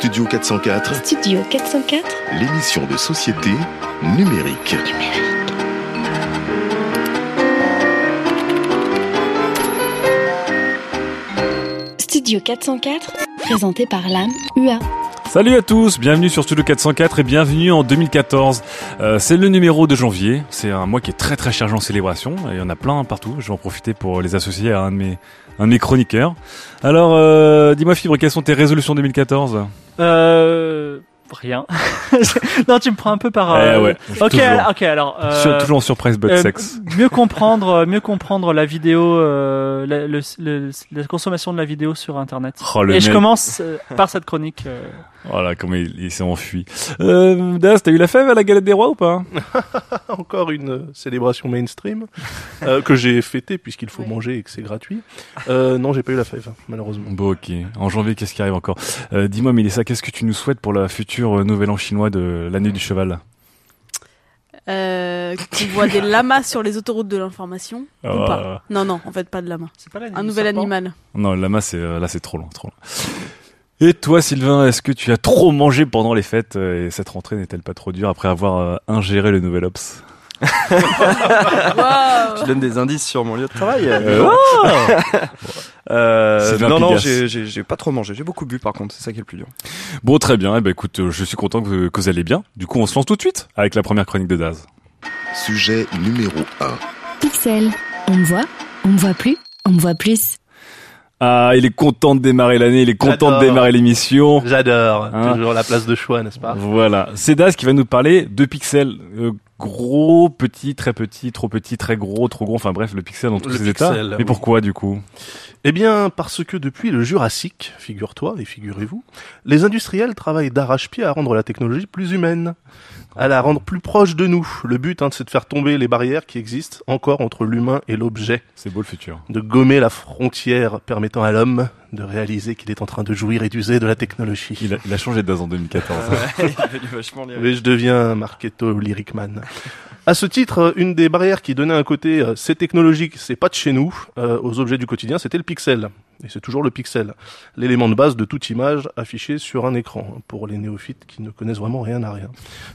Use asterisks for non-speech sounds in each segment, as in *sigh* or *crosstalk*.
Studio 404, Studio 404 l'émission de société numérique. Studio 404, présenté par l'âme UA. Salut à tous, bienvenue sur Studio 404 et bienvenue en 2014. Euh, c'est le numéro de janvier, c'est un mois qui est très très chargé en célébration, et il y en a plein partout, je vais en profiter pour les associer à un de mes, un de mes chroniqueurs. Alors, euh, dis-moi Fibre, quelles sont tes résolutions 2014 Euh, rien. *laughs* non, tu me prends un peu par. Eh euh, ouais, Ok, toujours. alors- ok, alors. euh, Sur- Toujours en surprise but euh, sex. Mieux comprendre, euh, mieux comprendre la vidéo, euh, la, le- le- la consommation de la vidéo sur Internet. Oh, Et je commence par cette chronique. Voilà, comment il, il s'est enfui. Euh, Daz, t'as eu la fève à la galette des rois ou pas *laughs* Encore une euh, célébration mainstream euh, que j'ai fêtée puisqu'il faut manger et que c'est gratuit. Euh, non, j'ai pas eu la fève, malheureusement. Bon ok, en janvier qu'est-ce qui arrive encore euh, Dis-moi Mélissa, qu'est-ce que tu nous souhaites pour la future euh, nouvel an chinois de l'année du cheval Euh, qu'on voit des lamas sur les autoroutes de l'information ou Ah. pas? Non, non, en fait, pas de lamas. C'est pas Un nouvel animal. Non, le lama, c'est euh, là, c'est trop loin, trop loin. Et toi, Sylvain, est-ce que tu as trop mangé pendant les fêtes euh, et cette rentrée n'est-elle pas trop dure après avoir euh, ingéré le nouvel ops Tu donnes des indices sur mon lieu de travail. Euh, *laughs* Euh, non, non, j'ai- pas trop mangé. J'ai beaucoup bu par contre. C'est ça qui est le plus dur. Bon, très bien. Eh ben, écoute, je suis content que, que vous allez bien. Du coup, on se lance tout de suite avec la première chronique de Daz. Sujet numéro 1. Pixel. On me voit, on me voit plus, on me voit plus. Ah, il est content de démarrer l'année, il est content de démarrer l'émission. J'adore. Hein Toujours la place de choix, n'est-ce pas? Voilà, c'est Daz qui va nous parler de pixels. Euh, gros, petit, très petit, trop petit, très gros, trop gros, enfin bref, le pixel dans tous Le ses états. pixel, Mais oui. pourquoi du coup? Eh bien, parce que depuis le Jurassique, figure-toi et figurez-vous, les industriels travaillent d'arrache-pied à rendre la technologie plus humaine, à la rendre plus proche de nous. Le but, hein, c'est de faire tomber les barrières qui existent encore entre l'humain et l'objet, C'est beau le futur. de gommer la frontière permettant à l'homme de réaliser qu'il est en train de jouir et d'user de la technologie. Il a, il a changé de en 2014. il est devenu vachement lyrique. Mais je deviens un Marketo Lyric Man. À ce titre, euh, une des barrières qui donnait un côté euh, c'est technologique, c'est pas de chez nous, euh, aux objets du quotidien, c'était le pixel. Et c'est toujours le pixel, l'élément de base de toute image affichée sur un écran, hein, pour les néophytes qui ne connaissent vraiment rien à rien.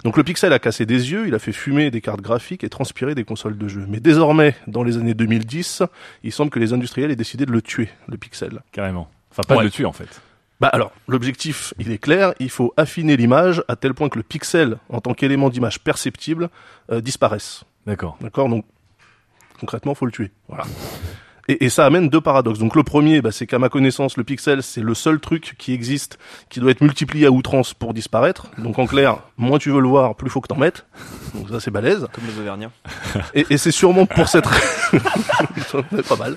Donc le pixel a cassé des yeux, il a fait fumer des cartes graphiques et transpirer des consoles de jeux. Mais désormais, dans les années 2010, il semble que les industriels aient décidé de le tuer, le pixel. Carrément. Enfin, pas Ouais. de le tuer en fait. Bah alors, l'objectif, il est clair, il faut affiner l'image à tel point que le pixel, en tant qu'élément d'image perceptible, euh, disparaisse. D'accord. D'accord Donc, concrètement, faut le tuer. Voilà. Et, et ça amène deux paradoxes. Donc le premier, bah, c'est qu'à ma connaissance, le pixel, c'est le seul truc qui existe qui doit être multiplié à outrance pour disparaître. Donc en clair, moins tu veux le voir, plus faut que t'en mettes. Donc ça, c'est balèze. Comme les Auvergnats. Et, et c'est sûrement pour cette... *laughs* Pas mal.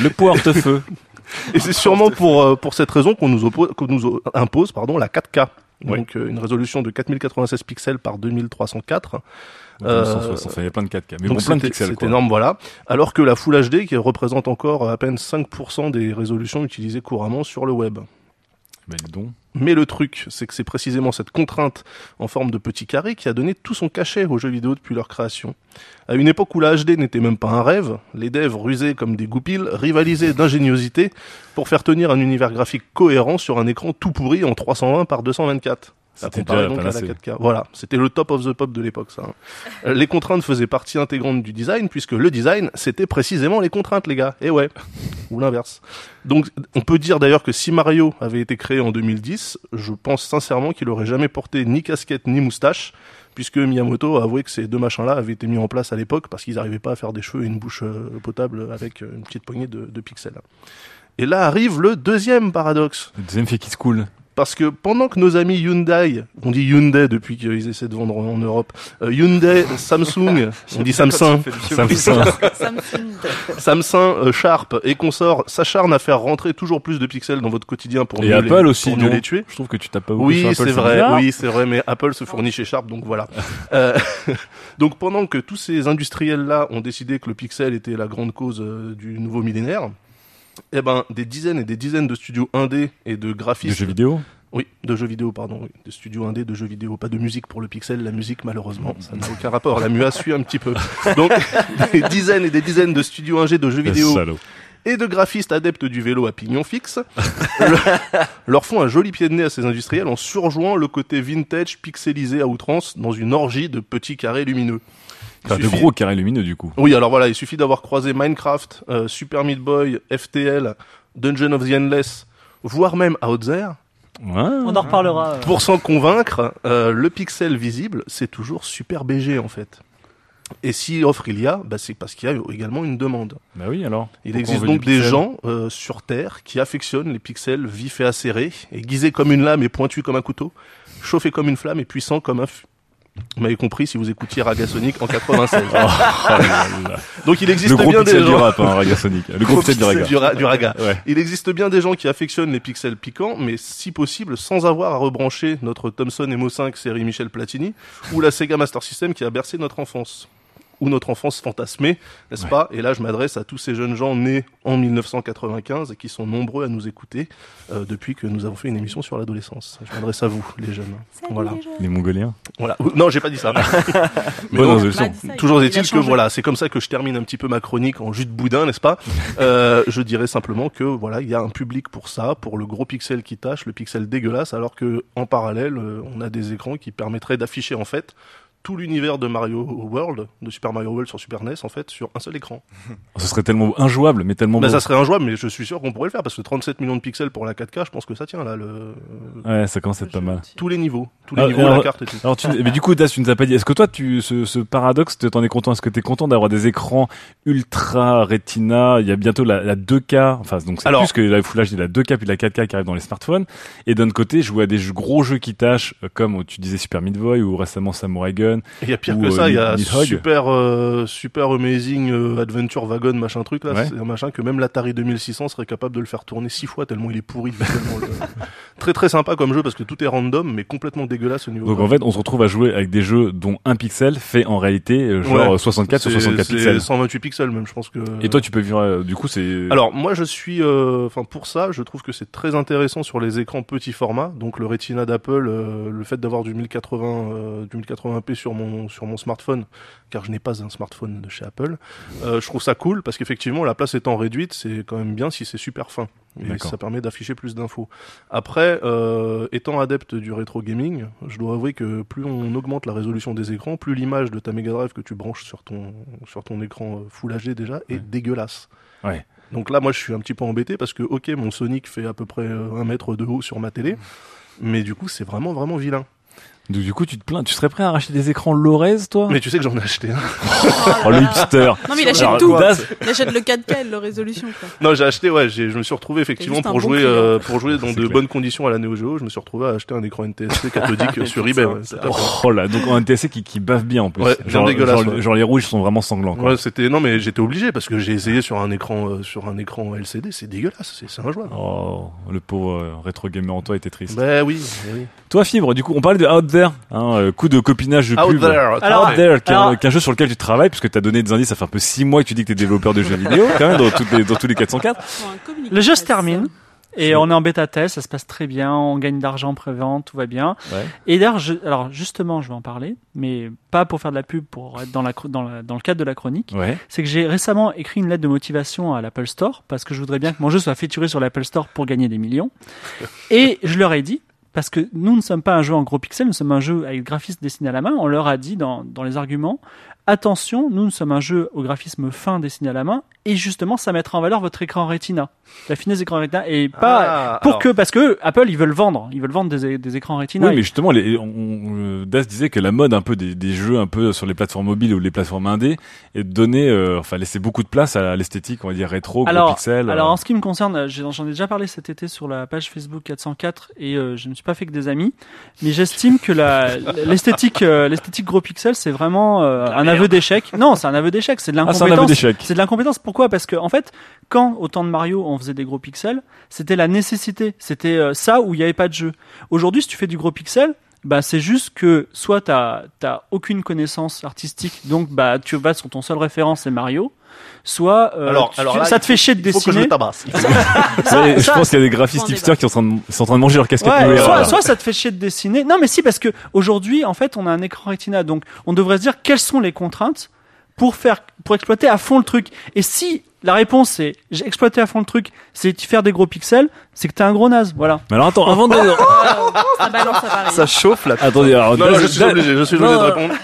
Le portefeu. Et c'est sûrement pour, euh, pour cette raison qu'on nous, oppose- qu'on nous impose pardon, la 4K. Oui. Donc euh, une résolution de 4096 pixels par 2304. Donc, Euh, 260, enfin, il y a plein de 4K. Mais Donc bon, plein de c'était- pixels C'est énorme, voilà. Alors que la Full HD, qui représente encore à peine 5% des résolutions utilisées couramment sur le web. Mais le truc, c'est que c'est précisément cette contrainte en forme de petit carré qui a donné tout son cachet aux jeux vidéo depuis leur création. À une époque où la HD n'était même pas un rêve, les devs rusés comme des goupilles rivalisaient d'ingéniosité pour faire tenir un univers graphique cohérent sur un écran tout pourri en 320 par 224. Ça C'était comparait donc à la panacée. 4K. Voilà, c'était le top of the pop de l'époque, ça. hein. Les contraintes faisaient partie intégrante du design, puisque le design, c'était précisément les contraintes, les gars. Et ouais, *laughs* ou l'inverse. Donc, on peut dire d'ailleurs que si Mario avait été créé en 2010, je pense sincèrement qu'il aurait jamais porté ni casquette ni moustache, puisque Miyamoto a avoué que ces deux machins-là avaient été mis en place à l'époque parce qu'ils n'arrivaient pas à faire des cheveux et une bouche euh, potable avec euh, une petite poignée de, de pixels. Et là arrive le deuxième paradoxe. Le deuxième fait qui se cool. Parce que pendant que nos amis Hyundai, on dit Hyundai depuis qu'ils essaient de vendre en Europe, euh, Hyundai, *laughs* Samsung, on dit Samsung, Samsung. Samsung. Euh, Sharp et consorts s'acharnent à faire rentrer toujours plus de pixels dans votre quotidien pour Et mieux Apple les, aussi, pour mieux les tuer. Je trouve que tu tapes pas beaucoup Oui, sur Apple, c'est vrai. Oui, c'est vrai, mais Apple se fournit chez Sharp, donc voilà. *laughs* Euh, *laughs* donc pendant que tous ces industriels-là ont décidé que le pixel était la grande cause euh, du nouveau millénaire, eh ben des dizaines et des dizaines de studios indés et de De graphistes, jeux vidéo oui, de jeux vidéo, pardon, oui, de studios indés de jeux vidéo, pas de musique pour le pixel. La musique, malheureusement, ça n'a aucun rapport. La MUA suit un petit peu. Donc *laughs* des dizaines et des dizaines de studios ingés de jeux vidéo Salaud. et de graphistes adeptes du vélo à pignon fixe le- leur font un joli pied de nez à ces industriels en surjouant le côté vintage pixelisé à outrance dans une orgie de petits carrés lumineux. Il Enfin, de suffit- gros carrés lumineux du coup. Oui, alors voilà, il suffit d'avoir croisé Minecraft, euh, Super Meat Boy, FTL, Dungeon of the Endless, voire même Out There, Ouais. On en reparlera. euh. pour s'en convaincre, euh, le pixel visible, c'est toujours super BG en fait. Et si offre il y a, bah, c'est parce qu'il y a également une demande. Bah oui alors. Il existe donc des gens euh, sur Terre qui affectionnent les pixels vifs et acérés, aiguisés comme une lame et pointus comme un couteau, chauffés comme une flamme et puissants comme un... Vous m'avez compris si vous écoutiez Raga Sonic en 96. *laughs* Oh là là. donc il existe Le gros bien des du gens... rap, hein. Le gros pixel du pixel Raga. du, ra- du raga. Ouais. Il existe bien des gens qui affectionnent les pixels piquants, mais si possible sans avoir à rebrancher notre Thomson MO5 série Michel Platini ou la Sega Master System qui a bercé notre enfance ou notre enfance fantasmée, n'est-ce Ouais. pas? Et là, je m'adresse à tous ces jeunes gens nés en 1995 et qui sont nombreux à nous écouter euh, depuis que nous avons fait une émission sur l'adolescence. Je m'adresse à vous, les jeunes. voilà. Les Mongoliens. voilà. Non, j'ai pas dit ça. *laughs* *laughs* Mais bon. Bah, ça, Toujours est-il que voilà, c'est comme ça que je termine un petit peu ma chronique en jus de boudin, n'est-ce pas? *laughs* Euh, Je dirais simplement que voilà, il y a un public pour ça, pour le gros pixel qui tâche, le pixel dégueulasse, alors que en parallèle, euh, on a des écrans qui permettraient d'afficher en fait tout l'univers de Mario World, de Super Mario World sur Super NES en fait sur un seul écran. *laughs* Ce serait tellement injouable, mais tellement Bah, beau. ça serait injouable, mais je suis sûr qu'on pourrait le faire parce que 37 millions de pixels pour la 4K, je pense que ça tient là, le... Ouais, ça commence à être pas mal. tous les niveaux, tous les Ah, niveaux, alors- la carte et tout. Alors tu, mais du coup, Das, tu nous as pas dit. Est-ce que toi, tu, ce, ce paradoxe, t'en es content Est-ce que tu es content d'avoir des écrans ultra Retina? Il y a bientôt la, la 2K, enfin donc c'est plus que la Full HD, la 2K puis la 4K qui arrive dans les smartphones. Et d'un côté, jouer à des jeux- gros jeux qui tâchent, euh, comme tu disais Super Meat Boy ou récemment Samurai Gun. Il y a pire Ou, que euh, ça, il y a super euh, super amazing euh, adventure wagon machin truc là, Ouais. c'est un machin que même l'Atari 2600 serait capable de le faire tourner six fois tellement il est pourri. tellement le- *laughs* Très très sympa comme jeu parce que tout est random mais complètement dégueulasse au niveau. Donc en fait, on se retrouve à jouer avec des jeux dont un pixel fait en réalité euh, genre Ouais. euh, 64 sur C'est- 64 c'est pixels. 128 pixels même, je pense que. Et toi, tu peux vivre. euh, du coup, c'est. Alors moi je suis, euh, enfin pour ça, je trouve que c'est très intéressant sur les écrans petit format, donc le Retina d'Apple, euh, le fait d'avoir du 1080, euh, du 1080p sur mon sur mon smartphone, car je n'ai pas un smartphone de chez Apple, je trouve ça cool parce qu'effectivement la place étant réduite, c'est quand même bien si c'est super fin. Et ça permet d'afficher plus d'infos. Après, euh, étant adepte du rétro gaming, je dois avouer que plus on augmente la résolution des écrans, plus l'image de ta Mega Drive que tu branches sur ton sur ton écran euh, Full HD déjà est Ouais. dégueulasse. Ouais. Donc là, moi, je suis un petit peu embêté parce que, ok, mon Sonic fait à peu près euh, un mètre de haut sur ma télé, mais du coup, c'est vraiment, vraiment vilain. Donc, du coup, tu te plains. Tu serais prêt à racheter des écrans Lorez, toi? Mais tu sais que j'en ai acheté un. *laughs* Oh, le hipster. Non, mais il achète Alors, tout. Das, Il achète le 4K et la résolution, quoi. Non, j'ai acheté, ouais, j'ai- je me suis retrouvé effectivement un pour bon jouer, euh, pour jouer dans de clair. bonnes conditions à la Neo Geo. Je me suis retrouvé à acheter un écran NTSC *laughs* cathodique sur eBay. ouais. Oh là, donc en NTSC qui, qui bave bien en plus. Ouais, genre, dégueulasse, genre, ouais. genre les rouges sont vraiment sanglants. Quoi. Ouais, c'était non, mais j'étais obligé parce que j'ai essayé sur un écran, euh, sur un écran LCD, c'est dégueulasse, c'est c'est injouable. Oh, le pauvre euh, rétro gamer en toi était triste. Bah oui, bah oui. Toi, Fibre, du coup, on parlait de Out There, hein, euh, coup de copinage de Out pub. there. Out There, qui est un- alors- qui est un jeu sur lequel tu travailles, puisque tu as donné des indices, ça fait un peu 6 mois que tu dis que tu es développeur de jeux vidéo, quand même, dans, toutes les, dans tous les 404. Pour un communiqué Le jeu se termine. Et on est en bêta test, ça se passe très bien, on gagne d'argent en pré-vente, tout va bien. Ouais. Et d'ailleurs, alors justement, je vais en parler, mais pas pour faire de la pub, pour être dans, la, chro- dans, la- dans le cadre de la chronique. Ouais. C'est que j'ai récemment écrit une lettre de motivation à l'Apple Store parce que je voudrais bien que mon jeu soit featuré sur l'Apple Store pour gagner des millions. Et je leur ai dit, parce que nous ne sommes pas un jeu en gros pixels, nous sommes un jeu avec graphisme dessiné à la main, on leur a dit dans, dans les arguments, attention, nous, nous sommes un jeu au graphisme fin dessiné à la main, et justement, ça mettra en valeur votre écran Retina, la finesse d'écran Retina, et pas Ah, pour alors, que parce que Apple ils veulent vendre, ils veulent vendre des, des écrans Retina. Oui, mais justement, les, on, on- euh, Das disait que la mode un peu des, des jeux un peu sur les plateformes mobiles ou les plateformes indées est de donner, euh, enfin laisser beaucoup de place à l'esthétique, on va dire rétro, gros alors, pixels. alors euh. en ce qui me concerne, j'en ai déjà parlé cet été sur la page Facebook 404 et euh, je ne me suis pas fait que des amis, mais j'estime que la *laughs* l'esthétique euh, l'esthétique gros pixels c'est vraiment euh, un aveu d'échec. Non, c'est un aveu d'échec, c'est de ah, l'incompétence. C'est de l'incompétence. Pourquoi? Parce que en fait, quand au temps de Mario on faisait des gros pixels, c'était la nécessité. C'était euh, ça où il n'y avait pas de jeu. Aujourd'hui, si tu fais du gros pixel, bah c'est juste que soit t'as t'as aucune connaissance artistique, donc bah tu vas sur ton seul référence c'est Mario, soit euh, Alors, tu- alors là, ça te fait chier de Il faut que je dessiner. Ça- *laughs* Ouais, je ça- pense qu'il y a des graphistes hipsters qui sont en, train de, sont en train de manger leur casquette Ouais, soit, soit ça te fait chier de dessiner. Non, mais si, parce que aujourd'hui, en fait, on a un écran Retina, donc on devrait se dire quelles sont les contraintes pour faire, pour exploiter à fond le truc. Et si la réponse est j'ai exploité à fond le truc, c'est faire des gros pixels, c'est que t'es un gros naze. Voilà. Mais alors attends, avant de... Ça balance à Paris. Ça chauffe là. Attendez, alors, Non, je suis obligé, je suis obligé de non.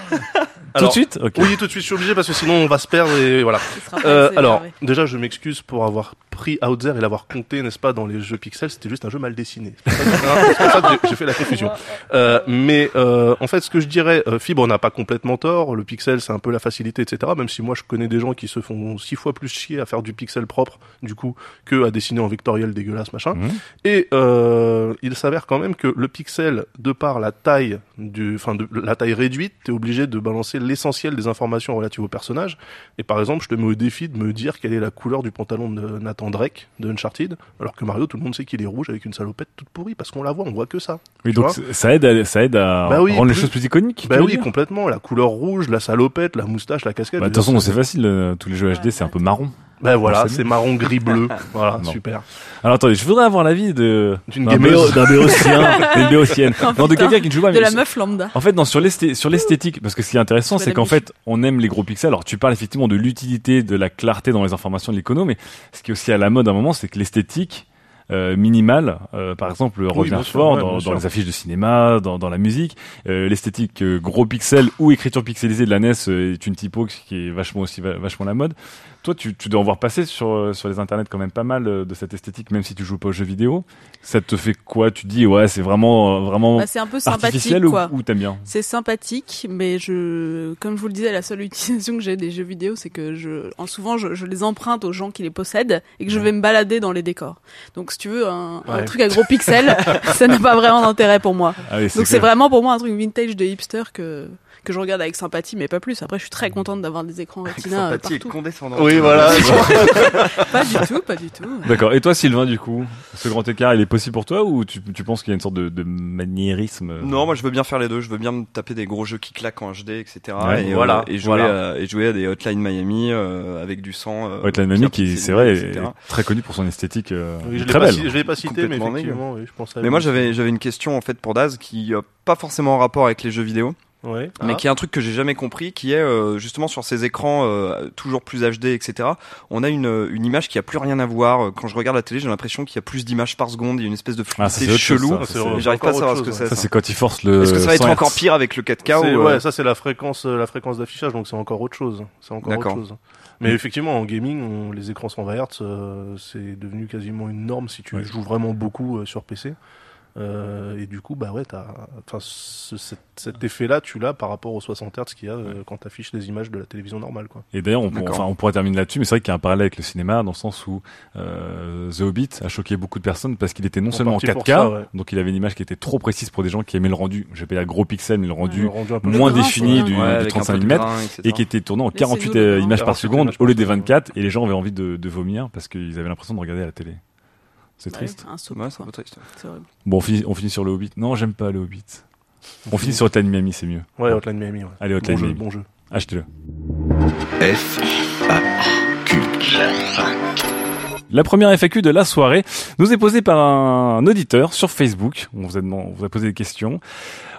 Répondre. Tout Alors, de suite. Oui, tout de suite, je suis obligé parce que sinon on va se perdre et voilà. Euh, alors, énervé. déjà, je m'excuse pour avoir pris Outzer et l'avoir compté, n'est-ce pas, dans les jeux pixels. C'était juste un jeu mal dessiné. J'ai- fait la confusion. Euh, mais euh, en fait, ce que je dirais, euh, Fibre n'a pas complètement tort. Le pixel, c'est un peu la facilité, etc. Même si moi, je connais des gens qui se font six fois plus chier à faire du pixel propre, du coup, que à dessiner en vectoriel dégueulasse, machin. Mhm. Et euh, il s'avère quand même que le pixel, de par la taille du, enfin de la taille réduite, t'es obligé de balancer l'essentiel des informations relatives au personnage. Et par exemple, je te mets au défi de me dire quelle est la couleur du pantalon de Nathan Drake de Uncharted, alors que Mario, tout le monde sait qu'il est rouge avec une salopette toute pourrie parce qu'on la voit, on voit que ça. Oui, donc ça aide à, ça aide à Bah oui, rendre les choses plus iconiques. Bah oui, complètement. La couleur rouge, la salopette, la moustache, la casquette. Bah, de toute façon, c'est facile, euh, tous les jeux HD, c'est un peu marron. Bah voilà, c'est marron, gris, bleu. *laughs* Voilà, Non. super. Alors attendez, je voudrais avoir l'avis de D'une d'un béotien, *laughs* d'une béotienne. Oh, non, de quelqu'un qui ne joue pas. De mais la meuf lambda. En fait, non, sur l'esthé- sur l'esthétique, parce que ce qui est intéressant, c'est qu'en fait, on aime les gros pixels. Alors, tu parles effectivement de l'utilité, de la clarté dans les informations de l'icono, mais ce qui est aussi à la mode à un moment, c'est que l'esthétique euh, minimale, euh, par exemple, revient fort ouais, dans, les affiches de cinéma, dans, dans la musique. Euh, l'esthétique euh, gros pixels ou écriture pixelisée de la NES euh, est une typo qui est vachement aussi va- vachement la mode. Toi, tu, tu dois en voir passer sur, euh, sur les internets quand même pas mal euh, de cette esthétique, même si tu joues pas aux jeux vidéo. Ça te fait quoi? Tu dis, ouais, c'est vraiment, euh, vraiment Bah, c'est un peu artificiel ou, quoi. ou t'aimes bien? C'est sympathique, mais je, comme je vous le disais, la seule *laughs* utilisation que j'ai des jeux vidéo, c'est que je, en souvent, je, je les emprunte aux gens qui les possèdent et que je vais me balader dans les décors. Donc, si tu veux, un, truc à gros pixels, *laughs* ça n'a pas vraiment d'intérêt pour moi. Ah oui, Donc, c'est vraiment pour moi un truc vintage de hipster que, que je regarde avec sympathie, mais pas plus. Après, je suis très contente d'avoir des écrans Retina euh, Sympathie et partout. condescendant. Oui, voilà. *laughs* *laughs* Pas du tout, pas du tout. D'accord. Et toi, Sylvain, du coup, ce grand écart, il est possible pour toi ou tu, tu penses qu'il y a une sorte de, de maniérisme euh, Non, moi je veux bien faire les deux. Je veux bien me taper des gros jeux qui claquent en HD, etc. Ouais, et, euh, voilà, et jouer, voilà. à, et jouer à des Hotline Miami euh, avec du sang. Euh, Hotline Miami, qui, c'est vrai, est très connu pour son esthétique euh, Oui, je très pas, belle. ci- je l'ai pas cité, mais effectivement, oui, je pense à Mais moi j'avais j'avais une question en fait pour Daz qui a pas forcément en rapport avec les jeux vidéo, Ouais. mais Ah. qui est un truc que j'ai jamais compris, qui est euh, justement sur ces écrans euh, toujours plus HD, etc. On a une, une image qui a plus rien à voir. Quand je regarde la télé, j'ai l'impression qu'il y a plus d'images par seconde. Il y a une espèce de Ah, fluidité chelou. Ah, vrai. J'arrive pas à savoir ce que c'est. Ça, c'est quand il force le. Est-ce que ça va être 100 Hz. encore pire avec le 4K C'est- ou euh, ouais, ça c'est la fréquence, euh, la fréquence d'affichage, donc c'est encore autre chose. C'est encore autre chose. Mais effectivement, en gaming, on- les écrans 120 Hz, euh, c'est devenu quasiment une norme si tu Ouais. joues vraiment beaucoup euh, sur PC. Euh, et du coup, bah ouais, t'as, enfin, ce- cet, cet effet-là, tu l'as par rapport aux 60 Hz qu'il y a euh, quand t'affiches les images de la télévision normale, quoi. Et d'ailleurs, on, pour- enfin, on pourrait terminer là-dessus, mais c'est vrai qu'il y a un parallèle avec le cinéma, dans le sens où euh, The Hobbit a choqué beaucoup de personnes parce qu'il était non En seulement en partie 4K, pour ça, ouais. donc il avait une image qui était trop précise pour des gens qui aimaient le rendu, je vais pas dire gros pixels, mais le rendu Le moins grain, défini du, du avec un 35 peu de mm, et qui était tourné en Laissez-nous 48 le euh, images par 48 seconde au lieu par des seconde, 24, et les gens avaient envie de, de vomir parce qu'ils avaient l'impression de regarder à la télé. C'est Ouais, triste. un soap, Ouais, c'est un peu triste. C'est horrible. Bon, on finit, on finit sur le Hobbit. Non, j'aime pas le Hobbit. On finit sur Hotline Miami, c'est mieux. Ouais, Hotline Miami, ouais. Allez, Bon Hotline jeu, Miami. bon jeu. Achetez-le. F A Q. La première FAQ de la soirée nous est posée par un auditeur sur Facebook. On vous a, demandé- on vous a posé des questions.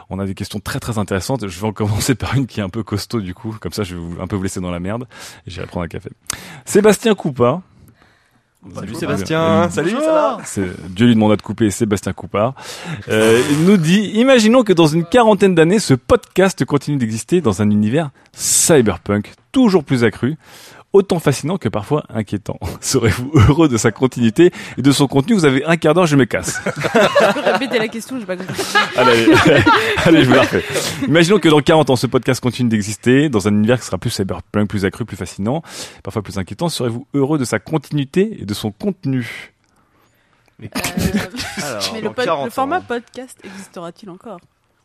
On a des questions très très intéressantes. Je vais en commencer par une qui est un peu costaud du coup. Comme ça, je vais vous- un peu vous laisser dans la merde. Et j'irai prendre un café. Sébastien Coupa Salut Sébastien. Salut, ça va Dieu lui demanda de couper Sébastien Coupard. Euh, il nous dit, imaginons que dans une quarantaine d'années, ce podcast continue d'exister dans un univers cyberpunk toujours plus accru, autant fascinant que parfois inquiétant. *laughs* Serez-vous heureux de sa continuité et de son contenu? Vous avez un quart d'heure, je me casse. *laughs* Répéter la question, j'ai pas compris. *laughs* Allez, allez, allez, je vous la refais. Imaginons que dans 40 ans, ce podcast continue d'exister dans un univers qui sera plus cyberpunk, plus accru, plus fascinant, parfois plus inquiétant. Serez-vous heureux de sa continuité et de son contenu? Euh, Alors, mais dans le, pod- 40 le format ans. podcast existera-t-il encore?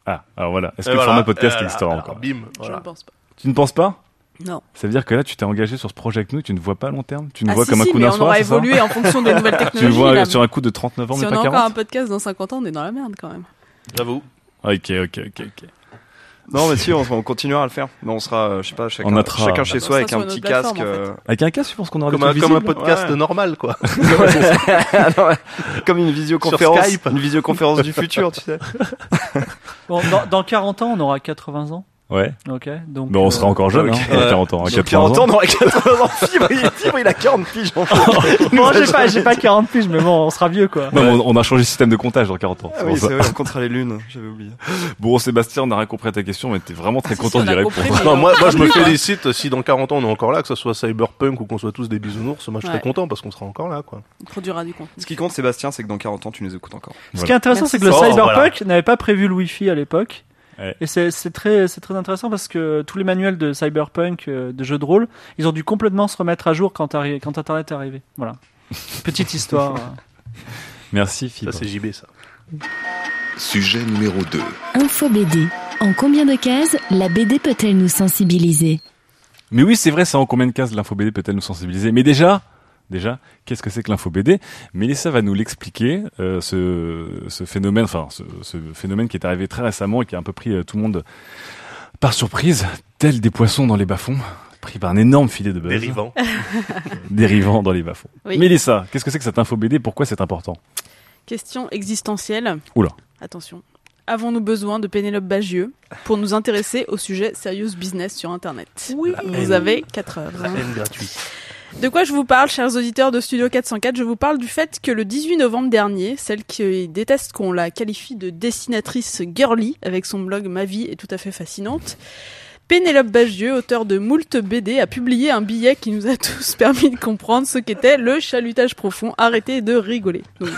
Ah, alors voilà. Est-ce que le format podcast Euh, existera alors, encore? Bim, Je ne pense pas. Tu ne penses pas? Non. Ça veut dire que là, tu t'es engagé sur ce projet avec nous, tu ne vois pas à long terme? Tu ne Ah vois si, comme un si, coup d'un on soir, aura c'est ça? évolué en fonction des nouvelles *laughs* Tu le technologies. vois là. sur un coup de 39 ans, si mais on pas a encore 40 un podcast dans 50 ans, on est dans la merde quand même. J'avoue. Ok, ok, ok, ok. Non, mais si, on, on continuera à le faire. Mais on sera, euh, je sais pas, chacun, On chez On soi avec un petit casque. en fait. euh, Avec un casque, tu penses qu'on aura Comme un, comme un podcast Ouais. normal, quoi. *laughs* *laughs* Ah non. Comme une visioconférence, Skype. une visioconférence du futur, tu sais. Bon, dans, dans 40 ans, on aura 80 ans. Ouais. Ok. Donc. Mais on euh, sera encore jeune, ok. hein, à 40 ans. À 80 40 ans, ans. on aura 80 ans. Fibre, il, Fibre, il a 40 piges. en fait. *laughs* Bon, j'ai *laughs* pas, j'ai pas 40 piges, mais bon, on sera vieux quoi. Non, mais on, on a changé de système de comptage dans 40 ans. Ah oui, c'est vrai, on comptera les lunes. J'avais oublié. *laughs* Bon, Sébastien, on a rien compris à ta question, mais t'es vraiment très Si, content d'y répondre. Non, moi, moi, je me félicite si dans 40 ans on est encore là, que ce soit cyberpunk ou qu'on soit tous des bisounours. Moi, je serais Ouais. content parce qu'on sera encore là, quoi. On produira du contenu. Ce qui compte, Sébastien, c'est que dans 40 ans, tu nous écoutes encore. Ce qui est intéressant, c'est que le Oh, cyberpunk n'avait pas prévu le Wi-Fi à l'époque. Ouais. Et c'est très, intéressant parce que tous les manuels de cyberpunk, euh, de jeux de rôle, ils ont dû complètement se remettre à jour quand, arri- quand Internet est arrivé. Voilà. *laughs* Petite histoire. Merci, Ça, Fibre. c'est JB, ça. Sujet numéro 2. Info BD. En combien de cases la BD peut-elle nous sensibiliser? Mais oui, c'est vrai, ça en combien de cases l'info BD peut-elle nous sensibiliser? Mais déjà, déjà, qu'est-ce que c'est que l'info BD Mélissa va nous l'expliquer, euh, ce, ce phénomène, enfin, ce, ce phénomène qui est arrivé très récemment et qui a un peu pris euh, tout le monde par surprise, tel des poissons dans les bas-fonds, pris par un énorme filet de buzz, Dérivant. *laughs* dérivant dans les bas-fonds. Oui. Mélissa, qu'est-ce que c'est que cette info BD Pourquoi c'est important? Question existentielle. Oula. Attention. Avons-nous besoin de Pénélope Bagieux pour nous intéresser au sujet Serious Business sur Internet? Oui. Vous avez 4 heures. La haine gratuite. De quoi je vous parle, chers auditeurs de Studio 404 Je vous parle du fait que le 18 novembre dernier, celle qui déteste qu'on la qualifie de dessinatrice girly, avec son blog Ma vie est tout à fait fascinante, Pénélope Bagieux, auteur de Moult BD, a publié un billet qui nous a *laughs* tous permis de comprendre ce qu'était le chalutage profond. Arrêtez de rigoler. Donc,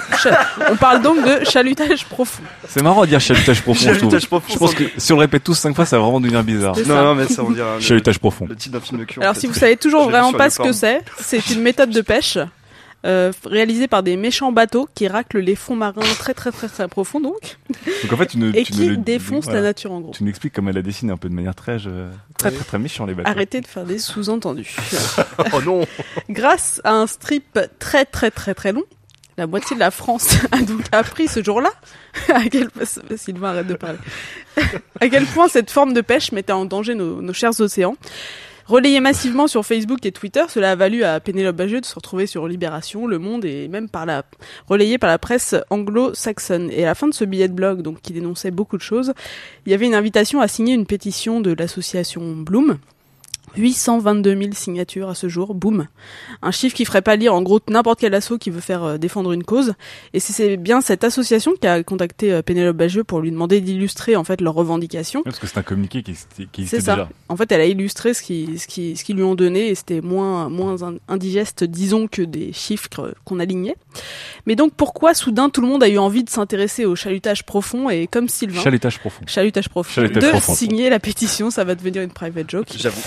on parle donc de chalutage profond. C'est marrant de dire chalutage profond, je. Chalutage profond, Je pense que si on le répète tous cinq fois, ça va vraiment devenir bizarre. Non, non, mais ça, on dirait Chalutage profond. le titre d'un film de cul. Alors fait. si vous savez toujours vraiment pas ce que c'est, c'est une méthode de pêche euh, réalisée par des méchants bateaux qui raclent les fonds marins très très très très profonds donc Donc en fait, tu ne, *laughs* et tu ne qui le- défoncent voilà. la nature en gros. Tu nous expliques comme elle a dessiné un peu de manière très, euh, très, très, très méchant les bateaux. Arrêtez de faire des sous-entendus. *laughs* Oh non *laughs* Grâce à un strip très très très très long, la moitié de la France a donc appris ce jour-là à quel Sylvain arrête de parler. à quel point cette forme de pêche mettait en danger nos, nos chers océans. Relayé massivement sur Facebook et Twitter, cela a valu à Pénélope Bagieux de se retrouver sur Libération, Le Monde et même par la relayé par la presse anglo-saxonne. Et à la fin de ce billet de blog, donc qui dénonçait beaucoup de choses, il y avait une invitation à signer une pétition de l'association Bloom. 822 000 signatures à ce jour, boum. Un chiffre qui ferait pas lire en gros n'importe quel assaut qui veut faire euh, défendre une cause. Et c'est- c'est bien cette association qui a contacté euh, Pénélope Bagieux pour lui demander d'illustrer en fait leurs revendications. Parce que c'est un communiqué qui, qui C'est existait ça. déjà. En fait, elle a illustré ce qui, ce qui, ce qu'ils lui ont donné et c'était moins, moins in- indigeste, disons, que des chiffres qu'on alignait. Mais donc, pourquoi soudain tout le monde a eu envie de s'intéresser au chalutage profond et comme Sylvain, Chalutage profond. chalutage profond, Chalutage de profond. signer la pétition, ça va devenir une private joke. J'avoue.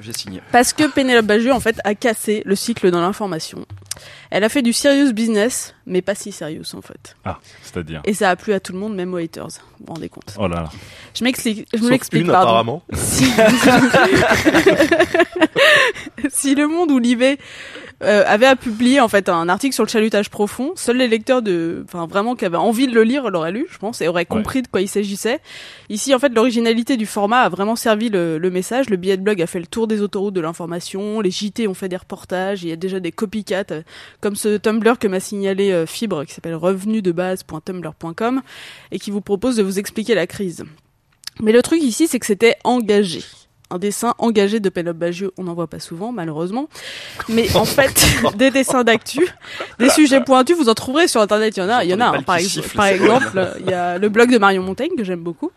J'ai signé. Parce que Pénélope Bagieux, en fait, a cassé le cycle dans l'information. Elle a fait du serious business, mais pas si serious, en fait. Ah, c'est-à-dire. Et ça a plu à tout le monde, même aux haters. Vous vous rendez compte. Oh là là. Je m'explique, je me Sauf l'explique, une, pardon. apparemment. Si... *laughs* si le monde ou l'IV euh, avait à publier en fait un article sur le chalutage profond, seuls les lecteurs de, enfin vraiment qui avaient envie de le lire l'auraient lu, je pense, et auraient compris de quoi il s'agissait. Ici, en fait, l'originalité du format a vraiment servi le, le message. Le billet de blog a fait le tour des autoroutes de l'information. Les JT ont fait des reportages. Il y a déjà des copycats, euh, comme ce Tumblr que m'a signalé euh, Fibre, qui s'appelle revenusdebase.tumblr.com et qui vous propose de vous expliquer la crise. Mais le truc ici, c'est que c'était engagé. Un dessin engagé de Pénélope Bagieux. On n'en voit pas souvent, malheureusement. Mais *laughs* en fait, des dessins d'actu, des sujets pointus, vous en trouverez sur Internet. Il y en a, il y en a. Hein. Par, ex- exemple, il y a le blog de Marion Montaigne que j'aime beaucoup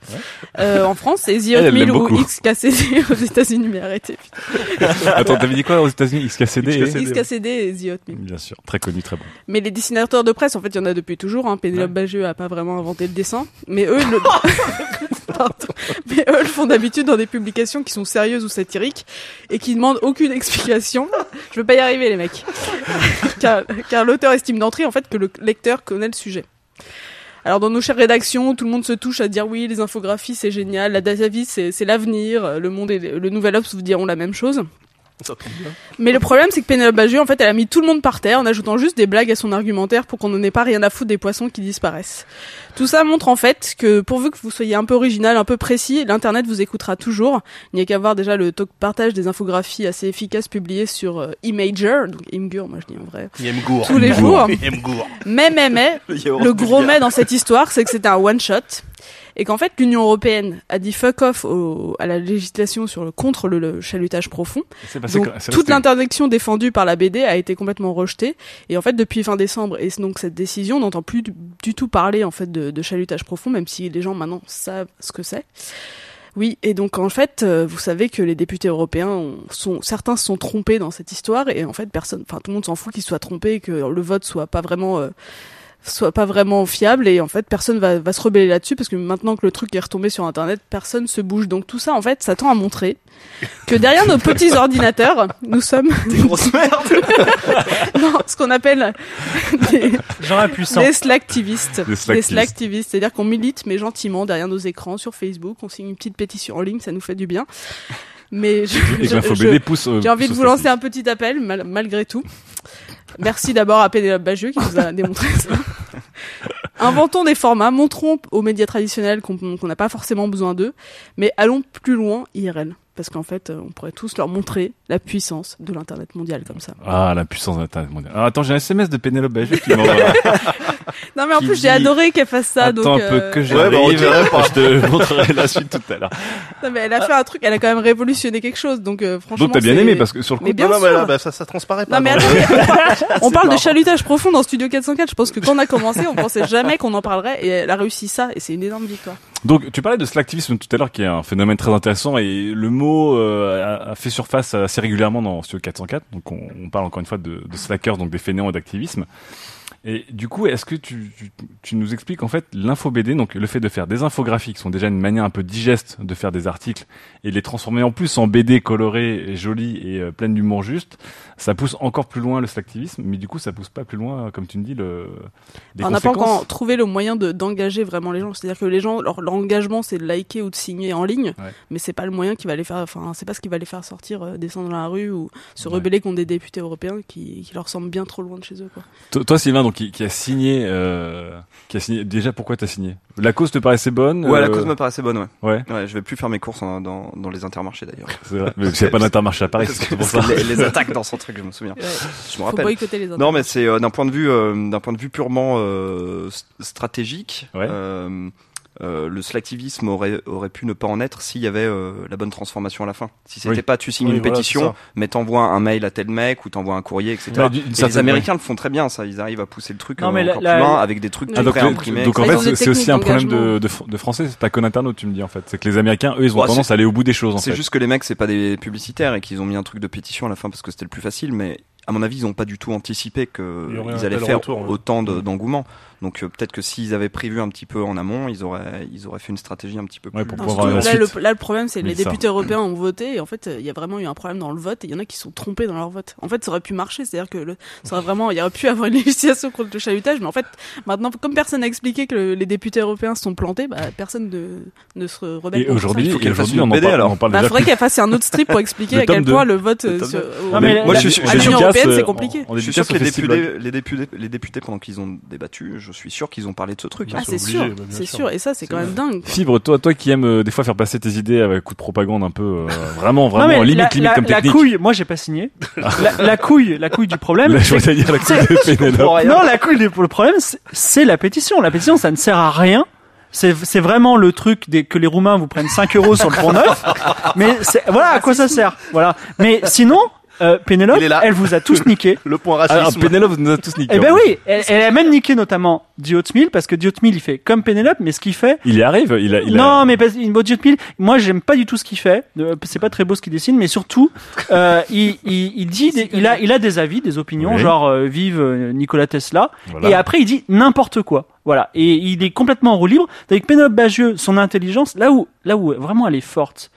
euh, en France, et The Hot ou. XKCD *laughs* aux États-Unis. Mais arrêtez, putain. Attends, t'avais dit quoi aux États-Unis? XKCD et... XKCD. XKCD et The Hot. Bien sûr, très connu, très bon. Mais les dessinateurs de presse, en fait, il y en a depuis toujours. Hein. Pénélope Bagieux a pas vraiment inventé le dessin, mais eux, le... *laughs* Mais eux le font d'habitude dans des publications qui sont sérieuses ou satiriques et qui demandent aucune explication. Je veux pas y arriver, les mecs, *laughs* car, l'auteur estime d'entrée en fait que le lecteur connaît le sujet. Alors dans nos chères rédactions, tout le monde se touche à dire oui, les infographies c'est génial, la data vis c'est l'avenir, le monde le nouvel Obs vous diront la même chose. Mais le problème, c'est que Pénélope Bagieux, en fait, elle a mis tout le monde par terre en ajoutant juste des blagues à son argumentaire pour qu'on n'en ait pas rien à foutre des poissons qui disparaissent. Tout ça montre en fait que pourvu que vous soyez un peu original, un peu précis, l'internet vous écoutera toujours. Il n'y a qu'à voir déjà le talk partage des infographies assez efficaces publiées sur euh, Imager, donc Imgur, moi je dis en vrai, Yemgour. tous les jours. Yemgour. Mais mais mais, *laughs* le du gros mais dans cette histoire, c'est que c'était un one shot. Et qu'en fait, l'Union européenne a dit fuck off au- à la législation sur le contre le, le chalutage profond. Donc, toute l'interdiction défendue par la BD a été complètement rejetée. Et en fait, depuis fin décembre, et donc cette décision, on n'entend plus du, du tout parler en fait de, de chalutage profond, même si les gens maintenant savent ce que c'est. Oui, et donc en fait, euh, vous savez que les députés européens ont- sont certains se sont trompés dans cette histoire, et en fait, personne, enfin tout le monde s'en fout qu'ils soient trompés, et que le vote soit pas vraiment euh, soit pas vraiment fiable et en fait personne va, va se rebeller là-dessus parce que maintenant que le truc est retombé sur internet personne se bouge donc tout ça en fait ça tend à montrer que derrière nos petits *laughs* ordinateurs nous sommes Des grosses *laughs* merdes. *laughs* non, ce qu'on appelle des, Genre impuissant. des slacktivistes Des slacktivistes. c'est-à-dire qu'on milite mais gentiment derrière nos écrans sur Facebook on signe une petite pétition en ligne ça nous fait du bien mais BD pousse. euh, j'ai envie de vous lancer un petit appel, mal- malgré tout. Merci d'abord à Pénélope Bagieux qui nous a démontré ça. Inventons des formats, montrons aux médias traditionnels qu'on n'a pas forcément besoin d'eux, mais allons plus loin IRL. Parce qu'en fait, euh, on pourrait tous leur montrer la puissance de l'Internet mondial comme ça. Ah, la puissance de l'Internet mondial. Alors, attends, j'ai un SMS de Pénélope Bagieux qui m'envoie. *laughs* Non mais en plus, j'ai adoré qu'elle fasse ça. Attends donc, un peu euh, que Ouais, j'arrive. bah, on dirait pas. *laughs* je te montrerai la suite tout à l'heure. non, mais elle a fait un truc, elle a quand même révolutionné quelque chose. Donc euh, franchement, Donc t'as bien aimé parce que sur le coup, Mais bien non, non, mais sûr. là, bah, ça, ça transparaît pas. Non mais attendez, *laughs* on parle, de chalutage profond dans Studio 404. Je pense que quand on a commencé, on pensait jamais qu'on en parlerait et elle a réussi ça et c'est une énorme victoire. Donc, tu parlais de slacktivisme tout à l'heure, qui est un phénomène très intéressant, et le mot euh, a, a fait surface assez régulièrement dans Studio 404. Donc, on, on parle encore une fois de, de slackers, donc des fainéants et d'activisme. Et du coup, est-ce que tu, tu, tu nous expliques en fait l'info BD, donc le fait de faire des infographies qui sont déjà une manière un peu digeste de faire des articles et de les transformer en plus en BD colorées et jolies et euh, pleines d'humour juste, ça pousse encore plus loin le slacktivisme, mais du coup, ça pousse pas plus loin, comme tu me dis, le. les on n'a pas encore trouvé le moyen de d'engager vraiment les gens. C'est-à-dire que les gens, leur, leur engagement, c'est de liker ou de signer en ligne, Ouais. mais c'est pas le moyen qui va les faire. Enfin, c'est pas ce qui va les faire sortir, euh, descendre dans la rue ou se Ouais. rebeller contre des députés européens qui, qui leur semblent bien trop loin de chez eux. Quoi. Toi, Sylvain, donc qui, qui a signé, euh, qui a signé. Déjà, pourquoi t'as signé? La cause te paraissait bonne Ouais, la euh, cause me paraissait bonne, ouais. Ouais, Ouais, je vais plus faire mes courses en- dans, dans les intermarchés d'ailleurs. c'est vrai. Mais s'il n'y a pas d'intermarché à Paris, c'est pour Parce ça. que les, les attaques dans son truc, je me souviens. Ouais. Je me Faut rappelle. boycotter les autres. Non, mais c'est euh, d'un point de vue, euh, d'un point de vue purement euh, s- stratégique. Ouais. euh, le slacktivisme aurait aurait pu ne pas en être s'il y avait euh, la bonne transformation à la fin. Si c'était Oui. pas tu signes Oui, une voilà, pétition, mais t'envoies un mail à tel mec ou t'envoies un courrier, etc. Et les Américains le font très bien, ça. Ils arrivent à pousser le truc Non, euh, mais la- encore la- plus loin la- avec des trucs Ah, donc, pré-imprimés. donc en fait, c'est- aussi un problème de, de, de français, c'est pas qu'en internaute, tu me dis en fait. C'est que les Américains, eux, ils ont tendance à aller au bout des choses en C'est juste que les mecs, c'est pas des publicitaires et qu'ils ont mis un truc de pétition à la fin parce que c'était le plus facile, mais à mon avis, ils ont pas du tout anticipé qu'ils allaient faire retour, autant de- Mm. d'engouement. Donc euh, peut-être que s'ils avaient prévu un petit peu en amont, ils auraient, ils auraient fait une stratégie un petit peu Ouais, plus. pour Non, pouvoir là, le, là, le problème, c'est que les ça. députés européens ont voté et en fait, il y a vraiment eu un problème dans le vote et il y en a qui sont trompés dans leur vote. En fait, ça aurait pu marcher, c'est-à-dire que le, ça aurait vraiment, il y aurait pu avoir une *laughs* législation contre le chalutage, mais en fait, maintenant, comme personne n'a expliqué que le- les députés européens se sont plantés, bah, personne ne, ne se rebelle. Et aujourd'hui, ça. faut et qu'elle fasse aujourd'hui, une on en BD, parle, alors. on parle Bah, déjà faudrait qu'elle fasse un autre strip pour *laughs* expliquer à quel point le vote euh, sur- Non, mais Moi, je suis- à l'Union européenne, euh, c'est compliqué. Je suis sûr que députés, les députés, les députés, pendant qu'ils ont débattu, je suis sûr qu'ils ont parlé de ce truc. Ah, hein. c'est obligé, sûr, c'est sûr. sûr, et ça, c'est C'est quand même dingue. quoi. Fibre, toi, toi qui aimes euh, des fois faire passer tes idées avec coup de propagande un peu, euh, vraiment, Non, vraiment mais limite, la, limite la- comme la technique. couille, moi j'ai pas signé. la, la couille, la couille du problème. Là, je c'est- voudrais dire la couille de *laughs* Pénélope. non, la couille du le problème, c'est- c'est la pétition. La pétition, ça ne sert à rien c'est c'est vraiment le truc des, que les Roumains vous prennent 5 euros sur le pont neuf. *laughs* Mais c'est- voilà à quoi ça sert. Voilà. Mais sinon, euh, Pénélope, Il est là. elle vous a tous niqué. *laughs* Le point Alors, racisme. Pénélope nous a tous niqué. Eh ben en plus. oui, elle, elle a même niqué notamment Diotmil parce que Diotmil il fait comme Pénélope, mais ce qu'il fait, Il y arrive, il a, il a... non, mais parce Diotmil, moi j'aime pas du tout ce qu'il fait. Euh, C'est pas très beau ce qu'il dessine, mais surtout, euh, *laughs* il, il, il dit, des- il a, il a des avis, des opinions, Oui. genre euh, vive euh, Nikola Tesla. Voilà. Et après il dit n'importe quoi. Voilà. Et il est complètement en roue libre. Avec Pénélope Bagieux, son intelligence, là où, là où vraiment elle est forte,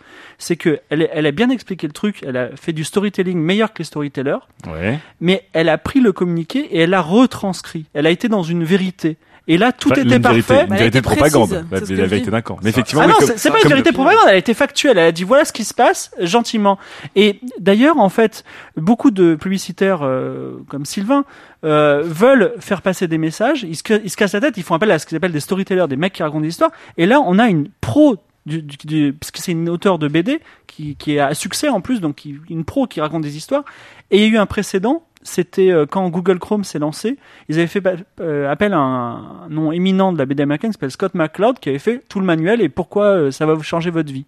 c'est que elle, a bien expliqué le truc. Elle a fait du storytelling meilleur que les storytellers Ouais. mais elle a pris le communiqué et elle l'a retranscrit. Elle a été dans une vérité. Et là, tout Enfin, était une vérité, parfait. une elle vérité de propagande, précise, la, la vérité d'un camp. Mais effectivement, Ah mais non, comme- c'est pas une vérité propagande, elle a été factuelle. Elle a dit voilà ce qui se passe gentiment. Et d'ailleurs, en fait, beaucoup de publicitaires euh, comme Sylvain euh, veulent faire passer des messages. Ils se, ils se cassent la tête. Ils font appel à ce qu'ils appellent des storytellers, des mecs qui racontent des histoires. Et là, on a une pro. Du, du- du- parce que c'est une auteure de BD qui, qui a succès en plus, donc qui- une pro qui raconte des histoires. Et il y a eu un précédent, c'était euh, quand Google Chrome s'est lancé, ils avaient fait euh, appel à un, un nom éminent de la BD américaine qui s'appelle Scott McCloud qui avait fait tout le manuel et pourquoi euh, ça va vous changer votre vie.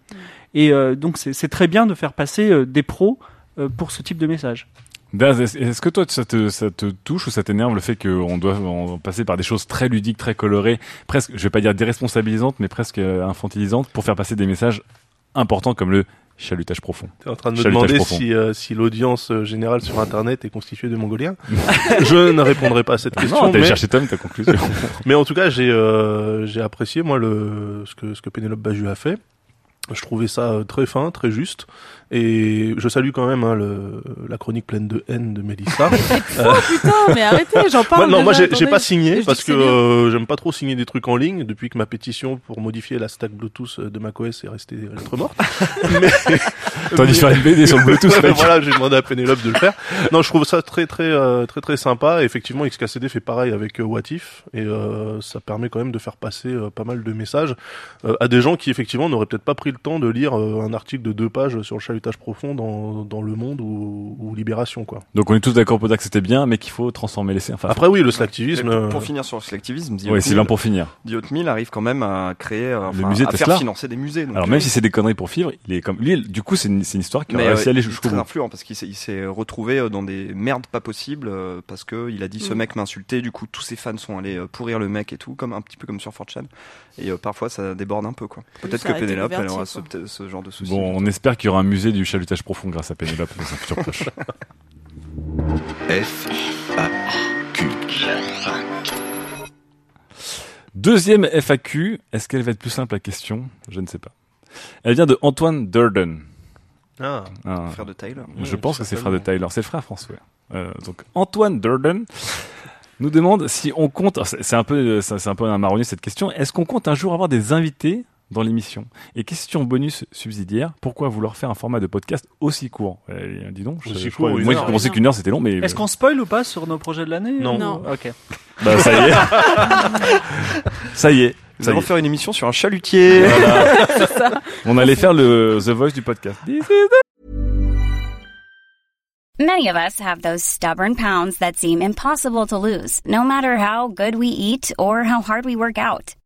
Et euh, donc c'est très bien de faire passer des pros pour ce type de message. Daz, est-ce que toi, ça te, ça te touche ou ça t'énerve le fait qu'on doit en passer par des choses très ludiques, très colorées, presque, je vais pas dire déresponsabilisantes, mais presque euh, infantilisantes pour faire passer des messages importants comme le chalutage profond. T'es en train de me Chalutage demander profond. si, euh, si l'audience euh, générale sur Internet est constituée de Mongoliens. *laughs* je ne répondrai pas à cette question. non, t'as mais, cherché Tom, ta conclusion. *laughs* mais en tout cas, j'ai euh, j'ai apprécié moi le ce que ce que Pénélope Bagieux a fait. Je trouvais ça très fin, très juste, et je salue quand même hein, le, la chronique pleine de haine de Mélissa. *laughs* Oh putain, mais arrêtez, j'en parle. Moi, non, moi déjà, j'ai j'ai pas signé je parce que euh, j'aime pas trop signer des trucs en ligne depuis que ma pétition pour modifier la stack Bluetooth de macOS est restée lettre morte. *laughs* mais T'as dû faire une BD sur le Bluetooth, mec. voilà, j'ai demandé à Pénélope de le faire. Non, je trouve ça très très euh, très très sympa. Et effectivement, XKCD fait pareil avec euh, What If et euh, ça permet quand même de faire passer euh, pas mal de messages euh, à des gens qui effectivement n'auraient peut-être pas pris le temps de lire euh, un article de deux pages sur le profond dans, dans Le Monde ou, ou Libération quoi. Donc on est tous d'accord pour dire que c'était bien, mais qu'il faut transformer les Enfin, Après oui, le Et slacktivisme. pour, euh, pour finir sur l'activisme, ouais, Sylvain pour finir. Diotmil arrive quand même à créer, euh, enfin, musée à Tesla. faire financer des musées. donc, Alors euh, même si c'est des conneries pour vivre, il est comme lui. Du coup, c'est une, c'est une histoire qui a réussi euh, à aller jusqu'au très bout. influent parce qu'il s'est, retrouvé dans des merdes pas possibles parce que il a dit ce Mm. mec m'a insulté. Du coup, tous ses fans sont allés pourrir le mec et tout, comme un petit peu comme sur 4chan. Et euh, parfois, ça déborde un peu quoi. Peut-être que Pénélope, elle aura ce, ce genre de soucis. Bon, on espère qu'il y aura un musée du chalutage profond grâce à Pénélope dans un futur proche. F, A, Q. Deuxième FAQ, est-ce qu'elle va être plus simple la question? Je ne sais pas. Elle vient de Antoine Durden. Ah, Un- Frère de Tyler. je pense que c'est frère de. Tyler, c'est le frère François. Euh, donc Antoine Durden nous demande si on compte. alors, C'est un peu, c'est c'est un peu un marronnier cette question. Est-ce qu'on compte un jour avoir des invités dans l'émission Et question bonus subsidiaire pourquoi vouloir faire un format de podcast aussi court? Euh, Dis donc. je- Aussi je crois- moi, j'ai heure. pensé qu'une heure c'était long, mais Est-ce qu'on spoil ou pas sur nos projets de l'année? Non. Non. Ok. bah, ça y est, *laughs* ça y est. Nous allons faire une émission sur un chalutier. Voilà. *laughs* On allait faire le The Voice du podcast. Many of us have those stubborn pounds that seem impossible to lose, no matter how good we eat or how hard we work out.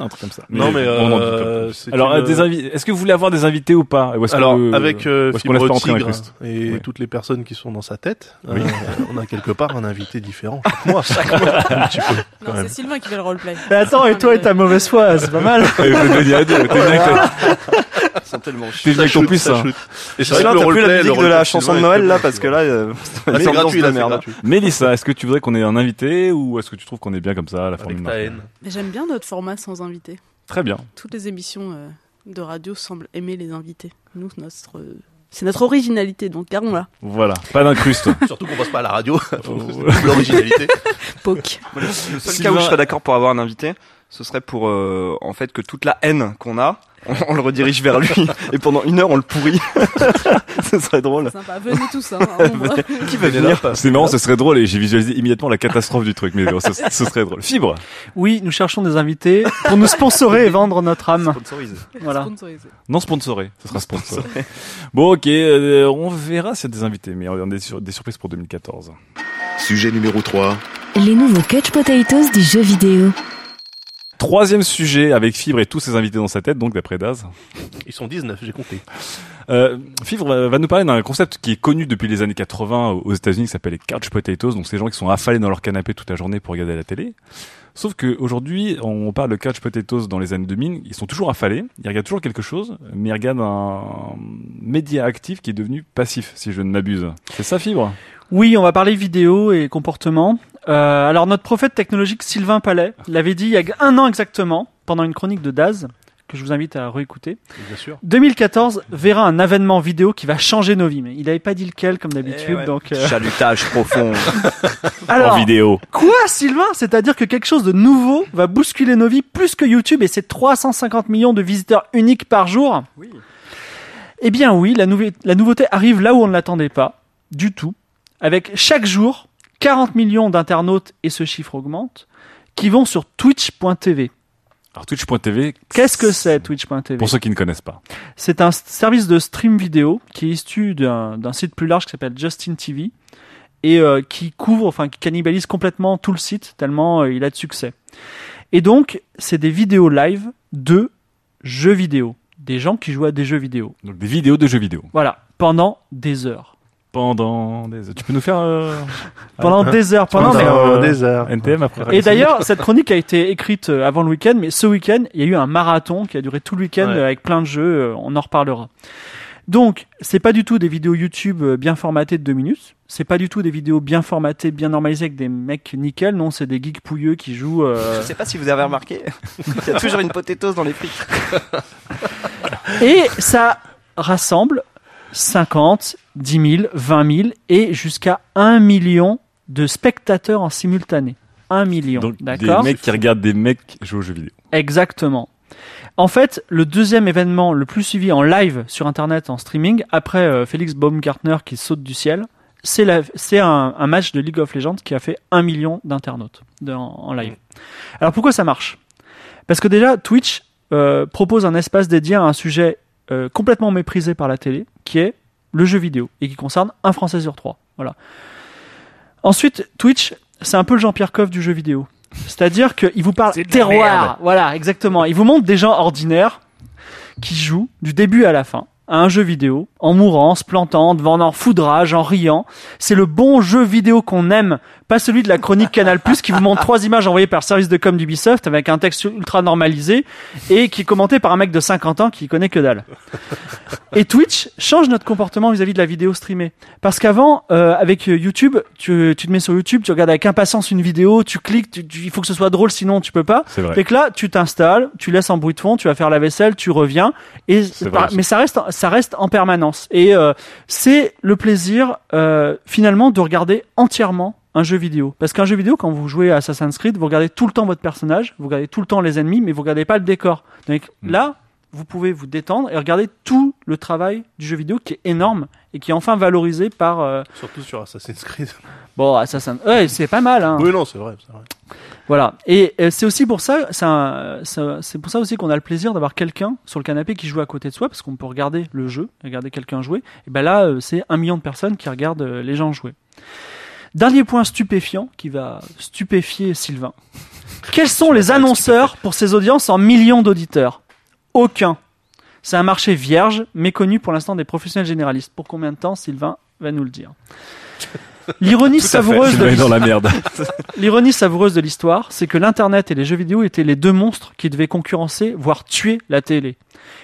Un truc comme ça. Non, mais, euh, Alors, une- euh, des invi- est-ce que vous voulez avoir des invités ou pas? Ou Alors, que- avec euh, Fibre Tigre et toutes les personnes qui sont dans sa tête, Oui. euh, *laughs* on a quelque part un invité différent chaque mois. Chaque mois, *laughs* Non, même. c'est Sylvain qui fait le roleplay. Mais attends, et toi et ta mauvaise foi, c'est pas mal. *laughs* T'es Ils sont tellement t'es chauds. venu avec ton plus. ça hein. Et C'est vrai que t'as plus la musique de la chanson de Noël là parce que là, euh, Ah, c'est gratuit, c'est merde. Mélissa, est-ce que tu voudrais qu'on ait un invité ou est-ce que tu trouves qu'on est bien comme ça, à la formule j'aime bien notre format sans invité. Très bien. Toutes les émissions euh, de radio semblent aimer les invités. Nous, notre, euh, c'est notre originalité, donc gardons-la. Voilà, pas d'incruste. *laughs* Surtout qu'on passe pas à la radio. *laughs* Oh. L'originalité. *laughs* Poke. Le seul Sylvain- cas où je serais d'accord pour avoir un invité, ce serait pour euh, en fait que toute la haine qu'on a on, *laughs* on le redirige vers lui et pendant une heure on le pourrit. *laughs* Ce serait drôle. Sympa. Venez tous. Hein. *laughs* Qui va venir C'est marrant, ce serait drôle et j'ai visualisé immédiatement la catastrophe du truc, mais bon, ce, ce serait drôle. Fibre. Oui, nous cherchons des invités pour nous sponsorer et vendre notre âme. Sponsorisé. Voilà. Sponsorisé. Non sponsoré, ce sera sponsoré. bon, ok, euh, on verra s'il y a des invités, mais on a des, sur- des surprises pour 2014. Sujet numéro 3. Les nouveaux Catch Potatoes du jeu vidéo. Troisième sujet avec Fibre et tous ses invités dans sa tête, donc d'après Daz. Ils sont 19, j'ai compté. Euh, Fibre va, va nous parler d'un concept qui est connu depuis les années 80 aux États-Unis, qui s'appelle les couch potatoes. Donc, ces gens qui sont affalés dans leur canapé toute la journée pour regarder la télé. Sauf que aujourd'hui, on parle de couch potatoes dans les années 2000. Ils sont toujours affalés, ils regardent toujours quelque chose, mais ils regardent un média actif qui est devenu passif, si je ne m'abuse. C'est ça, Fibre? Oui, on va parler vidéo et comportement. Euh, alors notre prophète technologique Sylvain Palais l'avait dit il y a un an exactement, pendant une chronique de Daz, que je vous invite à réécouter. Bien sûr. 2014 verra un avènement vidéo qui va changer nos vies, mais il n'avait pas dit lequel comme d'habitude. Eh ouais. Donc, euh, *laughs* Chalutage profond. *laughs* alors, En vidéo. quoi, Sylvain? C'est-à-dire que quelque chose de nouveau va bousculer nos vies plus que YouTube et ses 350 millions de visiteurs uniques par jour? Oui. Eh bien oui, la, la nouveauté arrive là où on ne l'attendait pas, du tout, avec chaque jour 40 millions d'internautes, et ce chiffre augmente, qui vont sur twitch.tv. Alors, Twitch.tv. Qu'est-ce que c'est twitch.tv Pour ceux qui ne connaissent pas. C'est un service de stream vidéo qui est issu d'un d'un site plus large qui s'appelle Justin TV et euh, qui couvre, enfin qui cannibalise complètement tout le site tellement euh, il a de succès. Et donc, c'est des vidéos live de jeux vidéo, des gens qui jouent à des jeux vidéo. Donc, des vidéos de jeux vidéo. Voilà, pendant des heures. Pendant des... Tu peux nous faire, euh, Pendant des heures, pendant des heures. NTM après Et d'ailleurs, cette chronique a été écrite euh, avant le week-end, mais ce week-end, il y a eu un marathon qui a duré tout le week-end Ouais. euh, avec plein de jeux. On en reparlera. Donc, c'est pas du tout des vidéos YouTube bien formatées de deux minutes. C'est pas du tout des vidéos bien formatées, bien normalisées avec des mecs nickel. Non, c'est des geeks pouilleux qui jouent. euh, Je sais pas si vous avez remarqué, il y a toujours une potatoes dans les frites. Et ça rassemble 50, 10 000, 20 000 et jusqu'à 1 million de spectateurs en simultané. 1 million, Donc, des mecs qui regardent des mecs jouer aux jeux vidéo. Exactement. En fait, le deuxième événement le plus suivi en live sur Internet, en streaming, après euh, Félix Baumgartner qui saute du ciel, c'est un, un match de League of Legends qui a fait un million d'internautes en live. Alors pourquoi ça marche? Parce que déjà, Twitch euh, propose un espace dédié à un sujet euh, complètement méprisé par la télé, qui est le jeu vidéo, et qui concerne un Français sur trois. Voilà. Ensuite, Twitch, c'est un peu le Jean-Pierre Coff du jeu vidéo. C'est-à-dire qu'il vous parle terroir. Voilà, exactement. Il vous montre des gens ordinaires qui jouent du début à la fin à un jeu vidéo, en mourant, en se plantant, devant en foudrage, en riant. C'est le bon jeu vidéo qu'on aime, pas celui de la chronique Canal+, qui vous montre trois images envoyées par le service de com d'Ubisoft avec un texte ultra normalisé et qui est commenté par un mec de 50 ans qui connaît que dalle. Et Twitch change notre comportement vis-à-vis de la vidéo streamée. Parce qu'avant, euh, avec YouTube, tu, tu te mets sur YouTube, tu regardes avec impatience une vidéo, tu cliques, tu- tu- il faut que ce soit drôle, sinon tu peux pas. Fait que là, tu t'installes, tu laisses en bruit de fond, tu vas faire la vaisselle, tu reviens, et vrai mais ça reste, ça reste en permanence. Et euh, c'est le plaisir euh, finalement de regarder entièrement un jeu vidéo. Parce qu'un jeu vidéo, quand vous jouez à Assassin's Creed, vous regardez tout le temps votre personnage, vous regardez tout le temps les ennemis, mais vous regardez pas le décor. Donc Mm. là, vous pouvez vous détendre et regarder tout le travail du jeu vidéo qui est énorme et qui est enfin valorisé par euh, Surtout sur Assassin's Creed. *laughs* bon Assassin's. Ouais, c'est pas mal. Hein. Oui, non, c'est vrai. Voilà. Et euh, c'est aussi pour ça, c'est un- ça- c'est pour ça aussi qu'on a le plaisir d'avoir quelqu'un sur le canapé qui joue à côté de soi, parce qu'on peut regarder le jeu, regarder quelqu'un jouer. Et ben là, euh, c'est un million de personnes qui regardent les gens jouer. Dernier point stupéfiant qui va stupéfier Sylvain. *laughs* Quels sont les annonceurs pour ces audiences en millions d'auditeurs? Aucun. C'est un marché vierge, méconnu pour l'instant des professionnels généralistes. Pour combien de temps Sylvain va nous le dire. L'ironie *laughs* *laughs* savoureuse de savoureuse l'histoire, c'est que l'Internet et les jeux vidéo étaient les deux monstres qui devaient concurrencer, voire tuer la télé.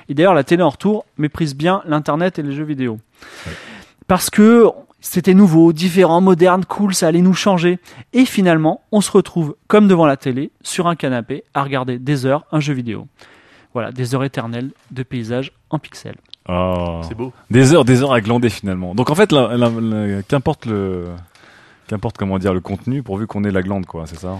Et d'ailleurs, la télé en retour méprise bien l'Internet et les jeux vidéo. Parce que c'était nouveau, différent, moderne, cool, ça allait nous changer. Et finalement, on se retrouve comme devant la télé, sur un canapé, à regarder des heures un jeu vidéo. Voilà, des heures éternelles de paysages en pixels. Oh. C'est beau. Des heures, des heures à glander finalement. Donc en fait, la- la- la- qu'importe le, qu'importe comment dire le contenu, pourvu qu'on ait la glande, quoi, c'est ça?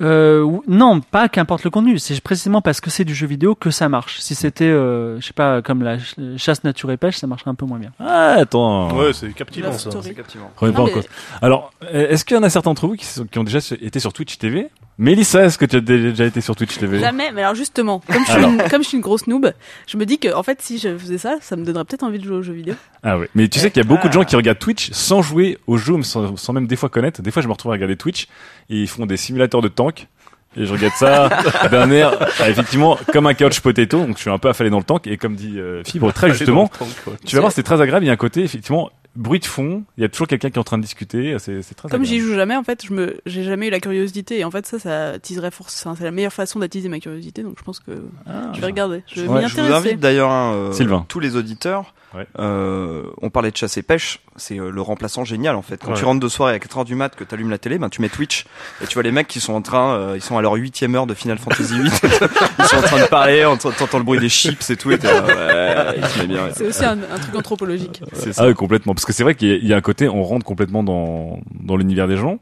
Euh, non, pas qu'importe le contenu. C'est précisément parce que c'est du jeu vidéo que ça marche. Si c'était, euh, je sais pas, comme la ch- chasse nature et pêche, ça marcherait un peu moins bien. Ah, attends. Ouais, c'est captivant ça. C'est captivant. Non, en mais- cause. Alors, est-ce qu'il y en a certains d'entre vous qui, sont- qui ont déjà été sur Twitch TV Mélissa, est-ce que tu as déjà été sur Twitch TV Jamais, mais alors justement, comme je, suis Alors. une, comme je suis une grosse noob, je me dis que en fait, si je faisais ça, ça me donnerait peut-être envie de jouer aux jeux vidéo. Ah oui. Mais tu sais qu'il y a beaucoup de gens qui regardent Twitch sans jouer au jeu, mais sans, sans même des fois connaître. Des fois, je me retrouve à regarder Twitch et ils font des simulateurs de tank. Et je regarde ça *laughs* d'un air, ah, effectivement, comme un couch potato. Donc, je suis un peu affalé dans le tank. Et comme dit euh, Fibre, très justement, tu vas voir, c'est très agréable. Il y a un côté, effectivement, bruit de fond. Il y a toujours quelqu'un qui est en train de discuter. C'est c'est très Comme j'y joue jamais, en fait, je me, j'ai jamais eu la curiosité. Et en fait, ça, ça attiserait force. enfin, c'est la meilleure façon d'attiser ma curiosité. Donc, je pense que je vais regarder. Je vais Ouais, m'y je vous invite d'ailleurs, hein, euh, Sylvain. tous les auditeurs. Ouais. euh, on parlait de chasse et pêche, c'est euh, le remplaçant génial en fait. Quand Ouais. tu rentres de soirée à 4h du mat, que tu allumes la télé, ben tu mets Twitch et tu vois les mecs qui sont en train, euh, ils sont à leur huitième heure de Final Fantasy 8 *laughs* ils sont en train de parler, t'entends le bruit des chips et tout, et t'es là, ouais. C'est aussi un, un truc anthropologique. C'est ça. Ah oui, complètement. Parce que c'est vrai qu'il y y a un côté, on rentre complètement dans, dans l'univers des gens.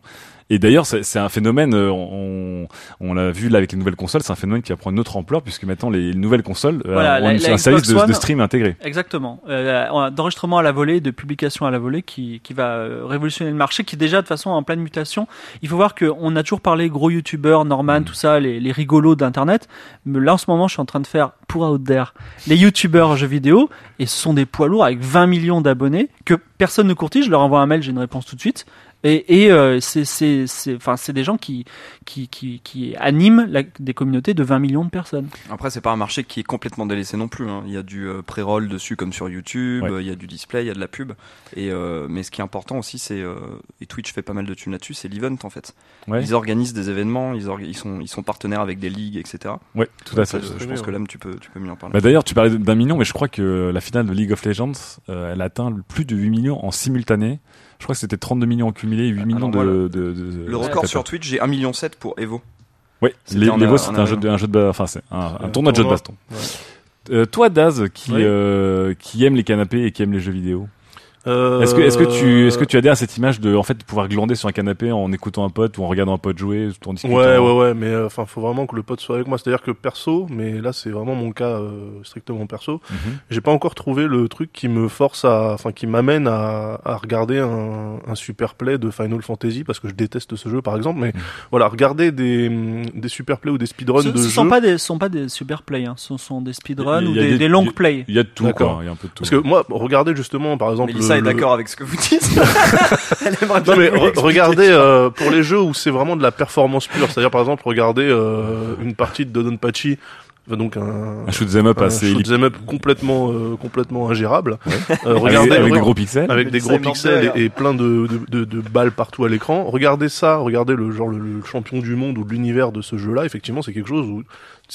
Et d'ailleurs, c'est un phénomène, euh, on, on l'a vu là avec les nouvelles consoles, c'est un phénomène qui va prendre une autre ampleur puisque maintenant les nouvelles consoles euh, Voilà, ont la- un la service de, de stream intégré. Exactement. Euh, D'enregistrement à la volée, de publication à la volée, qui, qui va euh, révolutionner le marché, qui est déjà de façon en pleine mutation. Il faut voir qu'on a toujours parlé gros youtubeurs, Norman, tout ça, les, les rigolos d'internet. Mais là en ce moment, je suis en train de faire pour out there les youtubeurs jeux vidéo, et ce sont des poids lourds avec 20 millions d'abonnés que personne ne courtise. Je leur envoie un mail, j'ai une réponse tout de suite. Et, et euh, c'est c'est c'est enfin c'est des gens qui qui qui, qui animent la- des communautés de 20 millions de personnes. Après, c'est pas un marché qui est complètement délaissé non plus. hein. Il y a du euh, pré-roll dessus comme sur YouTube, Ouais. il y a du display, il y a de la pub. Et euh, mais ce qui est important aussi, c'est euh, et Twitch fait pas mal de thunes là-dessus, c'est l'event en fait. Ouais, Ils organisent des événements, ils, sont ils sont partenaires avec des ligues, etc. ouais, tout à fait. je, je pense que là, tu peux tu peux mieux en parler. Bah d'ailleurs, tu parlais d'un million, mais je crois que la finale de League of Legends, euh, elle atteint plus de 8 millions en simultané. Je crois que c'était 32 millions en cumulé, 8 millions non, de, le record sur Twitch, j'ai 1,7 million pour Evo. Ouais, C'était les, en les a- Evo, en c'est un jeu de, un jeu de, enfin c'est un, tournoi de jeu de baston. Euh, toi, Daz, qui Oui. euh, qui aime les canapés et qui aime les jeux vidéo, Euh, est-ce que est-ce que tu est-ce que tu adhères à cette image de en fait de pouvoir glander sur un canapé en écoutant un pote ou en regardant un pote jouer ou en discutant? Ouais, ouais, ouais, mais euh, enfin, faut vraiment que le pote soit avec moi. C'est-à-dire que perso, mais là, c'est vraiment mon cas euh, strictement perso. Mhm. J'ai pas encore trouvé le truc qui me force à, enfin, qui m'amène à, à regarder un, un super play de Final Fantasy parce que je déteste ce jeu, par exemple. Mais voilà, regarder des des super plays ou des speedruns Ce de ne jeux. sont pas des, ce sont pas des super plays, hein. ce sont des speedruns ou des, des- long plays. Il y a de tout D'accord. quoi, il y a un peu de tout. Parce que moi, regarder justement, par exemple, Le- est le- d'accord avec ce que vous dites. *laughs* Elle aimerait bien Non mais re- regardez euh, pour les jeux où c'est vraiment de la performance pure, c'est-à-dire par exemple regarder euh, une partie de Dodonpachi, euh, donc un, un shoot 'em up un assez shoot 'em up complètement euh, complètement ingérable. Euh, avec, regardez avec des gros pixels. avec des gros pixels et, et plein de, de, de, de balles partout à l'écran. Regardez ça, regardez le genre le, le champion du monde ou de l'univers de ce jeu-là. Effectivement, c'est quelque chose où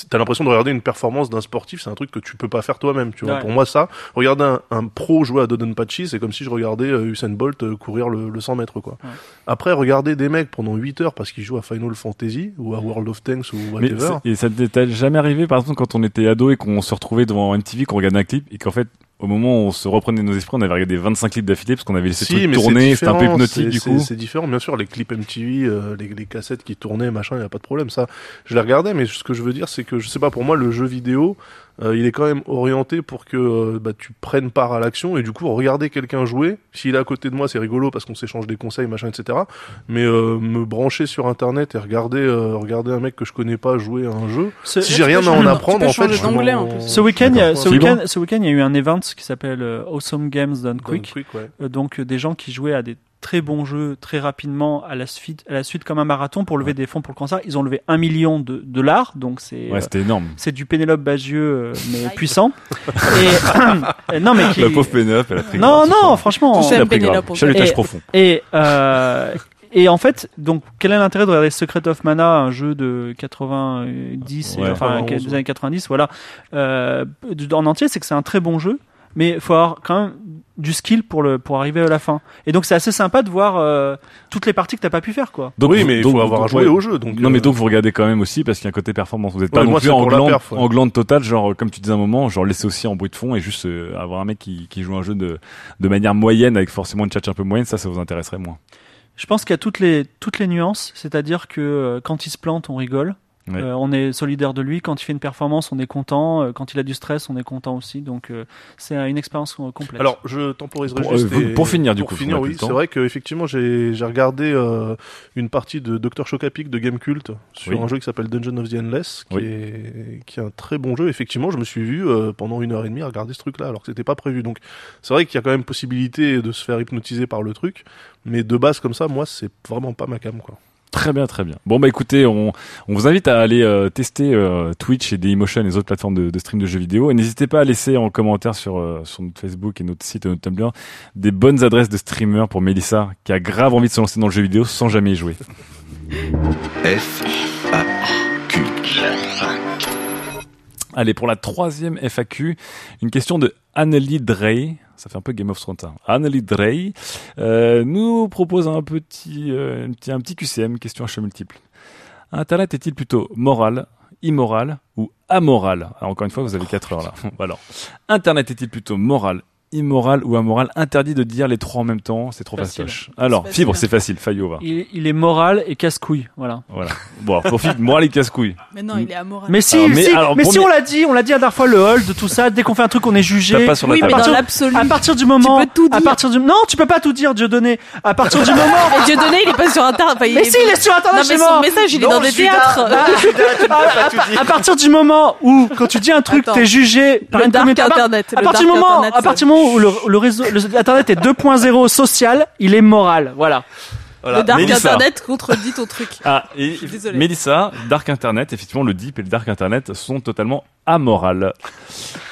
t'as l'impression de regarder une performance d'un sportif. C'est un truc que tu peux pas faire toi-même. Tu vois. Ouais. Pour moi, ça, regarder un, un pro jouer à Dodonpachi, c'est comme si je regardais euh, Usain Bolt euh, courir le, le 100 mètres, quoi. Ouais. Après, regarder des mecs pendant 8 heures parce qu'ils jouent à Final Fantasy ou à World of Tanks ou whatever. et ça t'est jamais arrivé, par exemple, quand on était ado et qu'on se retrouvait devant MTV, qu'on regardait un clip et qu'en fait, au moment où on se reprenait nos esprits, on avait regardé 25 clips d'affilée parce qu'on avait laissé Si, c'est tourner, c'était un peu différent, hypnotique c'est- du coup. C'est différent, bien sûr. Les clips MTV, euh, les, les cassettes qui tournaient, machin, il y a pas de problème. Ça, je les regardais, mais ce que je veux dire, c'est que je sais pas. Pour moi, le jeu vidéo, euh, il est quand même orienté pour que euh, bah, tu prennes part à l'action et du coup, regarder quelqu'un jouer. S'il est à côté de moi, c'est rigolo parce qu'on s'échange des conseils, machin, etc. Mais euh, me brancher sur Internet et regarder, euh, regarder un mec que je connais pas jouer à un jeu. Ce, Si j'ai rien à en apprendre, en fait, je en plus? ce week-end, il y a, D'accord. ce week-end, ce week-end, il y a eu un event qui s'appelle euh, Awesome Games Done Quick. Quick, ouais. Euh, donc des gens qui jouaient à des très bons jeux très rapidement à la suite, à la suite comme un marathon pour lever des fonds pour le cancer. Ils ont levé un million de dollars, donc c'est Ouais, euh, c'était énorme. c'est du Pénélope Bagieux euh, *laughs* mais puissant. Et, *coughs* non mais qui La pauvre Pénélope, elle a pris non grave, non franchement. Touché Elle à a pris grave. Pénélope. Chalutage profond. Et, euh, et en fait, donc, quel est l'intérêt de regarder Secret of Mana, un jeu de 90, et- Ouais. enfin, 91, des années 90, voilà, euh, en entier, c'est que c'est un très bon jeu, mais il faut avoir quand même du skill pour le pour arriver à la fin. Et donc, c'est assez sympa de voir euh, toutes les parties que t'as pas pu faire, quoi. Donc, oui, mais il faut avoir joué au jeu. Donc, Non, mais euh, donc vous regardez quand même aussi parce qu'il y a un côté performance. Vous êtes pas Ouais, non plus en glande, perf, ouais. en glande totale, genre comme tu disais un moment, genre laisser aussi en bruit de fond et juste euh, avoir un mec qui, qui joue un jeu de, de manière moyenne avec forcément une tchatch un peu moyenne, ça, ça vous intéresserait moins. Je pense qu'il y a toutes les, toutes les nuances, c'est-à-dire que euh, quand il se plante, on rigole. Ouais. Euh, on est solidaire de lui. Quand il fait une performance, on est content. Euh, quand il a du stress, on est content aussi. Donc, euh, c'est une expérience euh, complète. Alors, je temporiserai Pour, juste. euh, et- pour finir, du pour coup, finir, oui, c'est vrai qu'effectivement, j'ai j'ai regardé euh, une partie de Dr. Chocapic de Game Cult sur Oui. un jeu qui s'appelle Dungeon of the Endless, qui, Oui. est, qui est un très bon jeu. Effectivement, je me suis vu euh, pendant une heure et demie à regarder ce truc-là, alors que c'était pas prévu. Donc, c'est vrai qu'il y a quand même possibilité de se faire hypnotiser par le truc, mais de base comme ça, moi, c'est vraiment pas ma cam, quoi. Très bien, très bien. Bon bah écoutez, on, on vous invite à aller euh, tester euh, Twitch et Dailymotion et les autres plateformes de, stream de jeux vidéo. Et n'hésitez pas à laisser en commentaire sur, euh, sur notre Facebook et notre site et notre Tumblr des bonnes adresses de streamers pour Mélissa qui a grave envie de se lancer dans le jeu vidéo sans jamais y jouer. F, A, Q. Allez, pour la troisième FAQ, une question de Annelie Drey. Ça fait un peu Game of Thrones. hein. Annelie Drey euh, nous propose un petit, euh, un petit, QCM, question à choix multiple. Internet est-il plutôt moral, immoral ou amoral? Encore une fois, vous avez 4 heures là. *laughs* Alors, Internet est-il plutôt moral, immoral ou amoral Interdit de dire les trois en même temps, c'est trop Facile. fastoche. Alors, Fibre, c'est facile. Fayot va. il, il est moral et casse-couille. Voilà. Voilà. Bon, pour Fibre, moral et casse-couille. Mais non, il est amoral. Mais si, Alors, mais- si, alors, mais si on l'a dit, on l'a dit la dernière fois, le hold, tout ça, dès qu'on fait un truc, on est jugé. Pas sur la oui, mais table. dans partir- l'absolu. À partir du moment, Tu peux tout à dire. partir du, non, tu peux pas tout dire, Dieu donné. À partir du moment, *laughs* Mais Dieudonné, il est pas sur Internet. Enfin, mais si, il est sur Non, Internet, mais chez son message, il est Non, dans des théâtres. *laughs* à, à partir du moment où, quand tu dis un truc, t'es jugé par une à Internet. À partir du moment, à partir moment où le, le réseau, le, Internet est 2.0 social, il est moral. Voilà. Voilà. Le dark Mélissa. Internet contredit ton truc. Ah, et suis désolée. Mélissa, Dark Internet, effectivement, le Deep et le Dark Internet sont totalement amorales.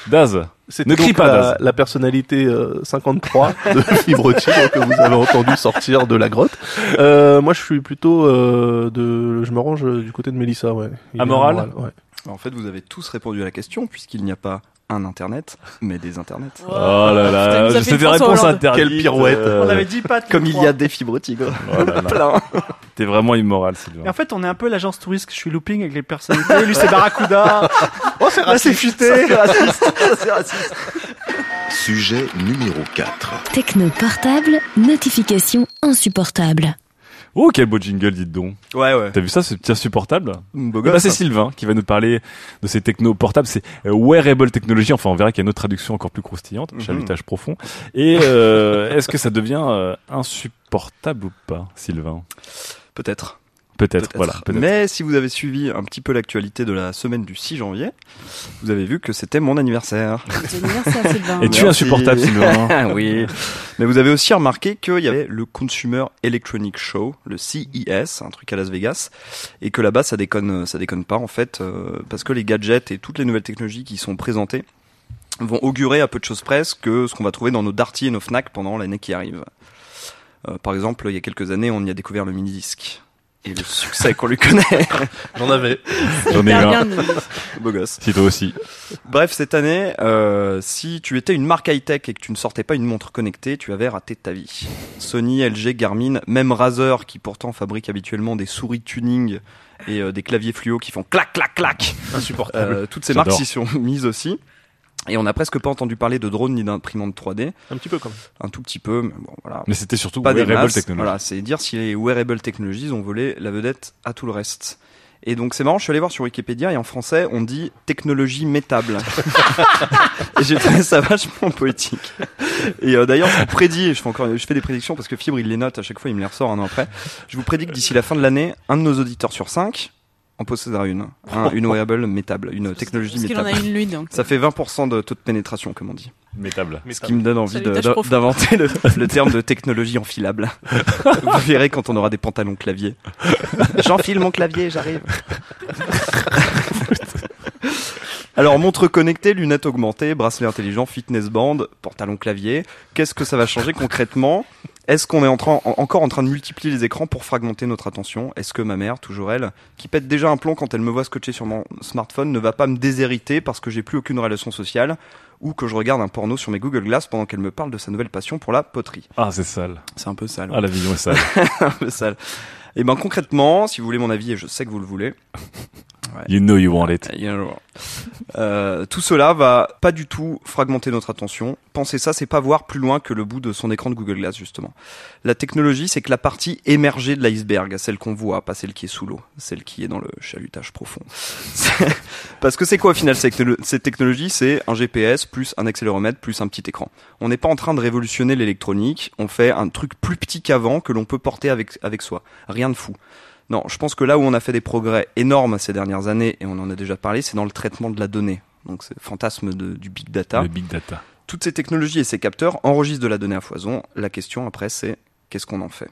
Daz, C'était Ne crie donc pas, la, Daz. la personnalité euh, 53 de *laughs* Fibre Tigre que vous avez entendu sortir de la grotte. Euh, moi, je suis plutôt euh, de, je me range du côté de Mélissa, ouais. Il Amoral amoral, ouais. En fait, vous avez tous répondu à la question puisqu'il n'y a pas un internet, mais des internets. Oh là Putain, là, fait c'est une des réponses interdites. Quelle pirouette. euh, On avait dit pas de Comme il y a des fibres tigres. oh. *laughs* T'es vraiment immoral, Et Sylvain. en fait, on est un peu l'agence touriste. Je suis looping avec les personnalités. Lui, c'est Barracuda. *laughs* Oh, c'est Là, c'est futé. Sujet numéro 4. Techno portable, notification insupportable. Oh, quel beau jingle, dites donc. Ouais, ouais. T'as vu ça, ce petit insupportable Beau Eh ben. C'est Sylvain qui va nous parler de ces technos portables. C'est euh, wearable technology. Enfin, on verra qu'il y a une autre traduction encore plus croustillante. Mhm. Chalutage profond. Et euh, *laughs* est-ce que ça devient euh, insupportable ou pas, Sylvain? Peut-être. Peut-être, voilà. Mais si vous avez suivi un petit peu l'actualité de la semaine du 6 janvier, vous avez vu que c'était mon anniversaire. *laughs* Anniversaire, Sylvain. Et tu es insupportable, Sylvain. *laughs* oui. Mais vous avez aussi remarqué qu'il y avait le Consumer Electronic Show, le CES, un truc à Las Vegas, et que là-bas ça déconne, ça déconne pas en fait, euh, parce que les gadgets et toutes les nouvelles technologies qui sont présentées vont augurer à peu de choses près que ce qu'on va trouver dans nos Darty et nos Fnac pendant l'année qui arrive. Euh, par exemple, il y a quelques années, on y a découvert le mini-disque. Et le succès qu'on lui connaît. *laughs* J'en avais. J'en ai eu un. Beau gosse. Si toi aussi. Bref, cette année, euh, si tu étais une marque high-tech et que tu ne sortais pas une montre connectée, tu avais raté ta vie. Sony, LG, Garmin, même Razer, qui pourtant fabrique habituellement des souris tuning et euh, des claviers fluo qui font clac, clac, clac. Insupportable. Euh, toutes ces marques s'y sont mises aussi. Et on n'a presque pas entendu parler de drones ni d'imprimantes 3D. Un petit peu quand même. Un tout petit peu, mais bon, voilà. Mais c'était surtout Pas des wearable masses. technology. Voilà, c'est dire si les wearable technologies ont volé la vedette à tout le reste. Et donc c'est marrant, je suis allé voir sur Wikipédia et en français on dit technologie métable. *laughs* et j'ai trouvé ça vachement poétique. Et euh, d'ailleurs je vous prédis, je fais encore, je fais des prédictions parce que Fibre il les note à chaque fois, il me les ressort un an après. Je vous prédis que d'ici la fin de l'année, un de nos auditeurs sur cinq en possédera une, Un- une wearable métable, une technologie Parce qu'il en métable. a une lui, donc. Ça fait 20% de taux de pénétration, comme on dit. Métable. Ce qui me donne envie d'inventer le, *laughs* le terme de technologie enfilable. Vous verrez quand on aura des pantalons clavier. J'enfile mon clavier, j'arrive. *laughs* Alors, montre connectée, lunettes augmentées, bracelet intelligent, fitness band, pantalon clavier. Qu'est-ce que ça va changer concrètement? Est-ce qu'on est en train- en- encore en train de multiplier les écrans pour fragmenter notre attention? Est-ce que ma mère, toujours elle, qui pète déjà un plomb quand elle me voit scotché sur mon smartphone, ne va pas me déshériter parce que j'ai plus aucune relation sociale ou que je regarde un porno sur mes Google Glass pendant qu'elle me parle de sa nouvelle passion pour la poterie? Ah, c'est sale. C'est un peu sale. Ah, la vision est sale. *laughs* un peu sale. Et ben concrètement, si vous voulez mon avis, et je sais que vous le voulez, You know you want it. You know. Euh, tout cela va pas du tout fragmenter notre attention. Penser ça, c'est pas voir plus loin que le bout de son écran de Google Glass, justement. La technologie, c'est que la partie émergée de l'iceberg, celle qu'on voit, pas celle qui est sous l'eau, celle qui est dans le chalutage profond. *laughs* Parce que c'est quoi au final cette technologie? C'est un GPS plus un accéléromètre plus un petit écran. On n'est pas en train de révolutionner l'électronique, on fait un truc plus petit qu'avant que l'on peut porter avec, avec soi. Rien de fou. Non, je pense que là où on a fait des progrès énormes ces dernières années, et on en a déjà parlé, c'est dans le traitement de la donnée. Donc c'est le fantasme de- du big data. Le big data. Toutes ces technologies et ces capteurs enregistrent de la donnée à foison. La question après c'est qu'est-ce qu'on en fait?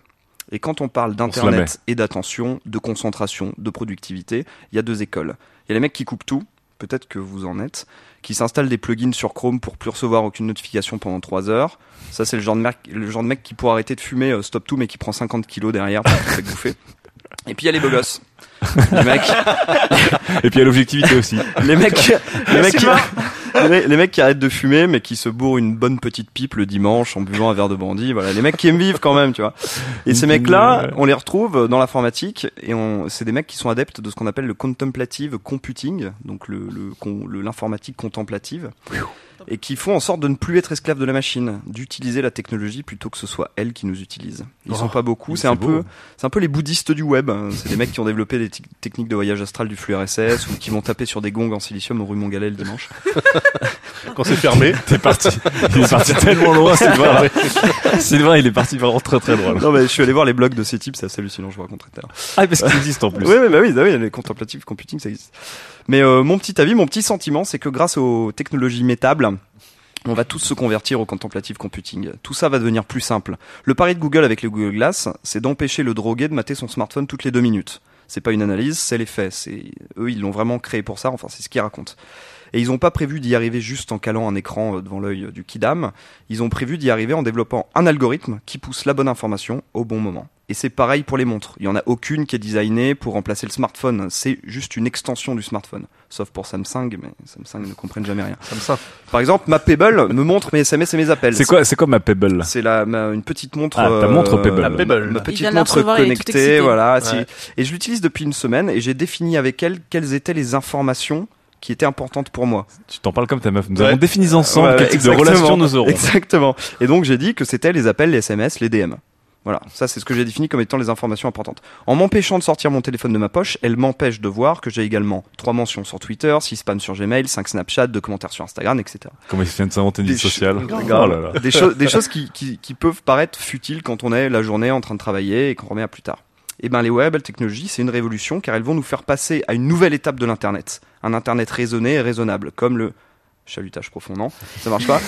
Et quand on parle d'internet et d'attention, de concentration, de productivité, il y a deux écoles. Il y a les mecs qui coupent tout, peut-être que vous en êtes, qui s'installent des plugins sur Chrome pour plus recevoir aucune notification pendant 3 heures. Ça c'est le genre de mec, le genre de mec qui pourrait arrêter de fumer euh, stop tout mais qui prend 50 kilos derrière pour se bouffer. Et puis il y a les beaux gosses. *laughs* Les mecs, Et puis il y a l'objectivité aussi. les mecs, *laughs* les mecs, qui, *laughs* les, mecs- les mecs qui arrêtent de fumer, mais qui se bourrent une bonne petite pipe le dimanche en buvant un verre de brandy. Voilà, les mecs qui aiment vivre quand même, tu vois. Et ces Une- mecs-là, on les retrouve dans l'informatique et on, c'est des mecs qui sont adeptes de ce qu'on appelle le contemplative computing, donc le, le, con- le- l'informatique contemplative. Et qui font en sorte de ne plus être esclaves de la machine, d'utiliser la technologie plutôt que ce soit elle qui nous utilise. Ils sont Oh, pas beaucoup, c'est un beau. peu, c'est un peu les bouddhistes du web. hein. C'est des mecs qui ont développé des te- techniques de voyage astral du flux RSS ou qui vont taper sur des gongs en silicium au rue Montgalet le dimanche. *laughs* Quand c'est fermé. *laughs* T'es parti. Il est parti tellement loin, Sylvain. *laughs* Sylvain, il est parti vraiment très très loin. là. non mais je suis allé voir les blogs de ces types, c'est assez hallucinant, je vous raconterai tout à l'heure. Ah, parce qu'il existe en plus. Oui, oui, bah oui, bah oui, les contemplative computing, ça existe. Mais euh, mon petit avis, mon petit sentiment, c'est que grâce aux technologies métables, on va tous se convertir au contemplative computing. Tout ça va devenir plus simple. Le pari de Google avec le Google Glass, c'est d'empêcher le drogué de mater son smartphone toutes les deux minutes. C'est pas une analyse, c'est les faits. Eux, ils l'ont vraiment créé pour ça. Enfin, c'est ce qu'ils racontent. Et ils n'ont pas prévu d'y arriver juste en calant un écran euh, devant l'œil du kidam. Ils ont prévu d'y arriver en développant un algorithme qui pousse la bonne information au bon moment. Et c'est pareil pour les montres. Il y en a aucune qui est designée pour remplacer le smartphone. C'est juste une extension du smartphone. Sauf pour Samsung, mais Samsung ne comprennent jamais rien. Ça. Par exemple, ma Pebble me montre mes SMS et mes appels. C'est quoi, c'est quoi ma Pebble? C'est la, ma- une petite montre. Ah, ta montre Pebble. La Pebble. Ma petite montre connectée, voilà. Ouais. Et je l'utilise depuis une semaine et j'ai défini avec elle quelles étaient les informations qui étaient importantes pour moi. Tu t'en parles comme ta meuf. Nous Ouais. avons défini ensemble Ouais, quel type de relation nous aurons. Exactement. Et donc j'ai dit que c'était les appels, les SMS, les DM. Voilà, ça c'est ce que j'ai défini comme étant les informations importantes. En m'empêchant de sortir mon téléphone de ma poche, elle m'empêche de voir que j'ai également trois mentions sur Twitter, six spams sur Gmail, cinq Snapchat, deux commentaires sur Instagram, etc. Comment il vient de s'inventer une vie sociale cho- Oh là là. Des, choses- des choses qui, qui, qui peuvent paraître futiles quand on est la journée en train de travailler et qu'on remet à plus tard. Eh ben, les wearable technologies, c'est une révolution car elles vont nous faire passer à une nouvelle étape de l'Internet. Un Internet raisonné et raisonnable, comme le chalutage profond, non? Ça marche pas?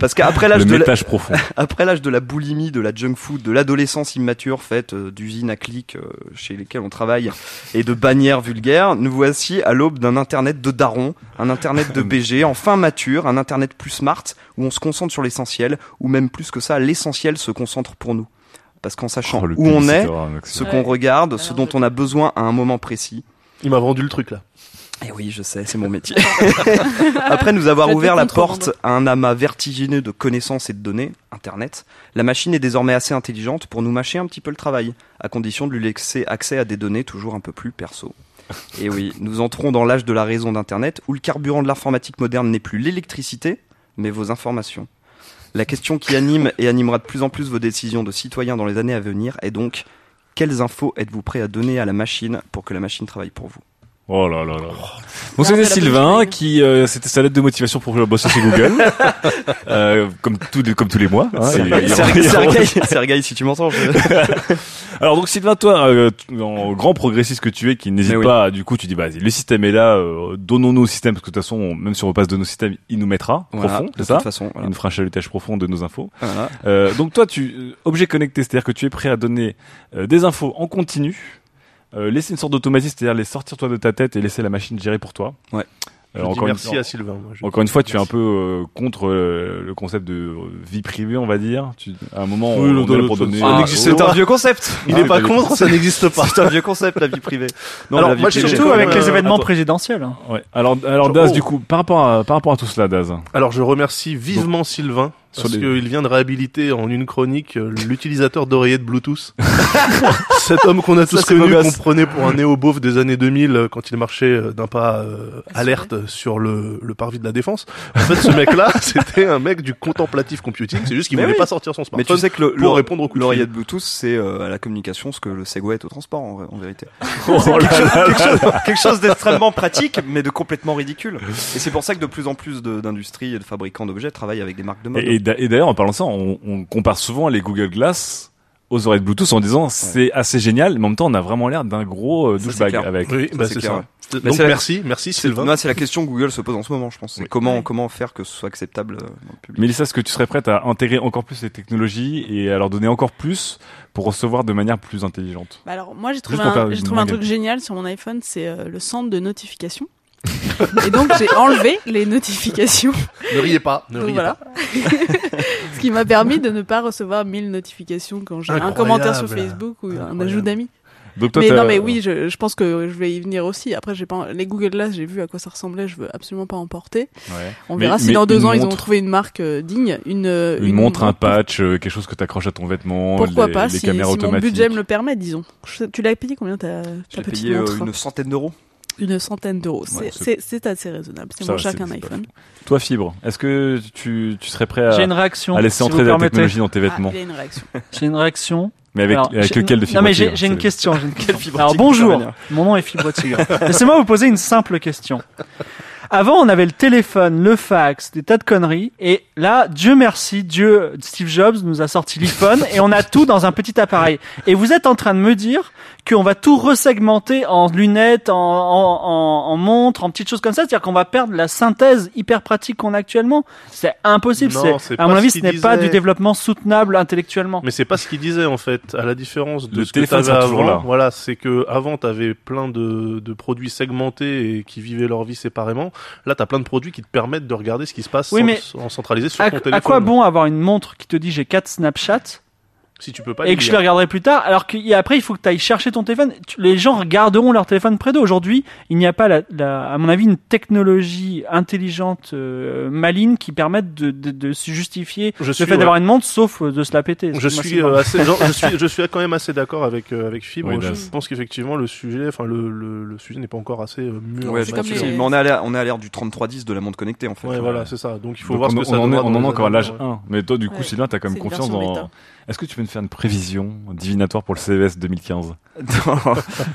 Parce qu'après l'âge de, la- profond. *laughs* après l'âge de la boulimie, de la junk food, de l'adolescence immature faite euh, d'usines à clics euh, chez lesquelles on travaille et de bannières vulgaires, nous voici à l'aube d'un internet de daron, un internet de *laughs* BG, enfin mature, un internet plus smart où on se concentre sur l'essentiel, ou même plus que ça, l'essentiel se concentre pour nous. Parce qu'en sachant Oh, où on est, ce qu'on Ouais. regarde, ce dont je- on a besoin à un moment précis. Il m'a vendu le truc là. Eh oui, je sais, c'est mon métier. *laughs* Après nous avoir ouvert la porte à un amas vertigineux de connaissances et de données, Internet, la machine est désormais assez intelligente pour nous mâcher un petit peu le travail, à condition de lui laisser accès à des données toujours un peu plus perso. *laughs* Et oui, nous entrons dans l'âge de la raison d'Internet, où le carburant de l'informatique moderne n'est plus l'électricité, mais vos informations. La question qui anime et animera de plus en plus vos décisions de citoyens dans les années à venir est donc quelles infos êtes-vous prêt à donner à la machine pour que la machine travaille pour vous? Oh là là là. Donc Garde c'était Sylvain qui euh, c'était sa lettre de motivation pour bosser chez Google, *laughs* euh, comme tous les comme tous les mois. hein, *laughs* Sergei, si tu m'entends. je- *laughs* Alors donc Sylvain, toi, euh, en grand progressiste que tu es, qui n'hésite oui. pas, du coup tu dis bah vas-y, le système est là, euh, donnons-nous au système parce que de toute façon, on- même si on repasse de nos systèmes, il nous mettra Voilà, profond, de c'est ça toute façon. Voilà. Il nous fera un chalutage profond de nos infos. Voilà. Euh, donc toi, tu objet connecté, c'est-à-dire que tu es prêt à donner euh, des infos en continu, euh, laisser une sorte d'automatisme, c'est-à-dire les sortir toi de ta tête et laisser la machine gérer pour toi. Ouais. Euh, dis encore une- merci à Sylvain. moi, je- Encore une fois, tu es un peu euh, contre euh, le concept de vie privée, on va dire. Tu, à un moment, Oui, on, on le- pour donner. ça Ah, c'est un vieux concept. Il Ah, est pas contre, ça n'existe pas. C'est un vieux concept, la vie privée. Non, Alors, la vie moi, privée. Surtout avec les événements attends. présidentiels. hein. Ouais. Alors, alors Oh. Daz, du coup, par rapport à, par rapport à tout cela, Daz. Alors je remercie vivement Sylvain. Parce les- qu'il vient de réhabiliter en une chronique euh, l'utilisateur d'oreillette Bluetooth. *laughs* Cet homme qu'on a tous beau connu, qu'on prenait pour un néo-beauf des années 2000 euh, quand il marchait euh, d'un pas euh, alerte sur le, le parvis de la défense. En fait, ce mec-là, *laughs* c'était un mec du contemplatif computing. C'est juste qu'il Mais voulait oui. pas sortir son Mais smartphone tu sais que le, pour le- répondre aux coups de fil. l'oreillette Bluetooth, c'est euh, à la communication ce que le Segway est au transport, en, en vérité. *laughs* Oh quelque, chose, là quelque chose- quelque chose d'extrêmement pratique, mais de complètement ridicule. Et c'est pour ça que de plus en plus d'industries et de fabricants d'objets travaillent avec des marques de mode. Et, et d'a- et d'ailleurs, en parlant de ça, on, on compare souvent les Google Glass aux oreilles Bluetooth en disant c'est assez génial, mais en même temps, on a vraiment l'air d'un gros euh, douchebag avec. Oui, bah c'est ça. Donc la- merci, merci C'est Sylvain. c'est la question que Google se pose en ce moment, je pense. Oui. comment, faire que ce soit acceptable euh, dans le public. Mélissa, est-ce que tu serais prête à intégrer encore plus les technologies et à leur donner encore plus pour recevoir de manière plus intelligente? Bah alors moi j'ai trouvé, un, trouvé truc génial sur mon iPhone, c'est euh, le centre de notification. *laughs* et donc j'ai enlevé les notifications, Ne riez pas, ne riez voilà. pas. *laughs* Ce qui m'a permis de ne pas recevoir 1000 notifications quand j'ai un commentaire sur Facebook ou un ajout d'amis. Donc toi, Mais non mais oui, je, je pense que je vais y venir aussi. Après j'ai pas les Google Glass, j'ai vu à quoi ça ressemblait, je veux absolument pas en porter. Ouais. On Mais- verra si mais dans deux ans ils ont trouvé une marque euh, digne, une euh, Une, montre, un patch, euh, quelque chose que tu accroches à ton vêtement, Pourquoi les, pas les si, caméras si mon automatiques. budget me le permet, disons. Je- Tu l'as payé combien ta, ta petite payé euh, une centaine d'euros. Une centaine d'euros. Ouais, C'est- c'est c'est assez raisonnable. C'est moins cher qu'un iPhone. Toi, Fibre, est-ce que tu, tu serais prêt J'ai à, une réaction. à laisser si entrer la permettez. technologie dans tes Ah, vêtements il y a une réaction. *laughs* J'ai une réaction. Mais avec, Alors, avec j'ai- lequel de Fibre Non mais j'ai j'ai une question. j'ai une- Quelle fibre Alors bonjour, mon nom est Fibre Tigre. *laughs* Laissez-moi vous poser une simple question. Avant, on avait le téléphone, le fax, des tas de conneries, et là, Dieu merci, Dieu, Steve Jobs nous a sorti l'iPhone, et on a tout dans un petit appareil. Et vous êtes en train de me dire qu'on va tout resegmenter en lunettes, en, en, en, en montres, en petites choses comme ça, c'est-à-dire qu'on va perdre la synthèse hyper pratique qu'on a actuellement? C'est impossible. Non, c'est- c'est à mon avis, ce n'est pas du développement soutenable intellectuellement. Mais c'est pas ce qu'il disait en fait, à la différence de Le ce que t'avais avant. là. Voilà, c'est que avant t'avais plein de, de produits segmentés et qui vivaient leur vie séparément. Là, t'as plein de produits qui te permettent de regarder ce qui se passe Oui, sans, mais sans centraliser sur À, ton à téléphone. quoi bon avoir une montre qui te dit j'ai 4 Snapchat Si tu peux pas et que je les regarderai plus tard, alors qu'après il faut que tu ailles chercher ton téléphone. Les gens regarderont leur téléphone près d'eux. Aujourd'hui, il n'y a pas, la, la- à mon avis, une technologie intelligente, euh, maligne qui permette de, de, de se justifier Je le suis, fait ouais. d'avoir une montre, sauf euh, de se la péter. Je suis, euh, pas- assez, genre, je suis, *laughs* je suis quand même assez d'accord avec euh, avec Fibre. Oui, je Daz. pense qu'effectivement le sujet, enfin le, le, le sujet n'est pas encore assez euh, mûr. Ouais, C'est je comme pense les-. Mais on est à l'ère, on est à l'ère du 3310 de la montre connectée, en fait. Ouais, voilà, c'est ça. Donc il faut Donc voir on, ce que on ça en est, on en est encore à l'âge années, ouais. 1. Mais toi, du coup. Sylvain, t'as quand même confiance dans. Est-ce que tu peux me faire une prévision divinatoire pour le CES 2015 *laughs*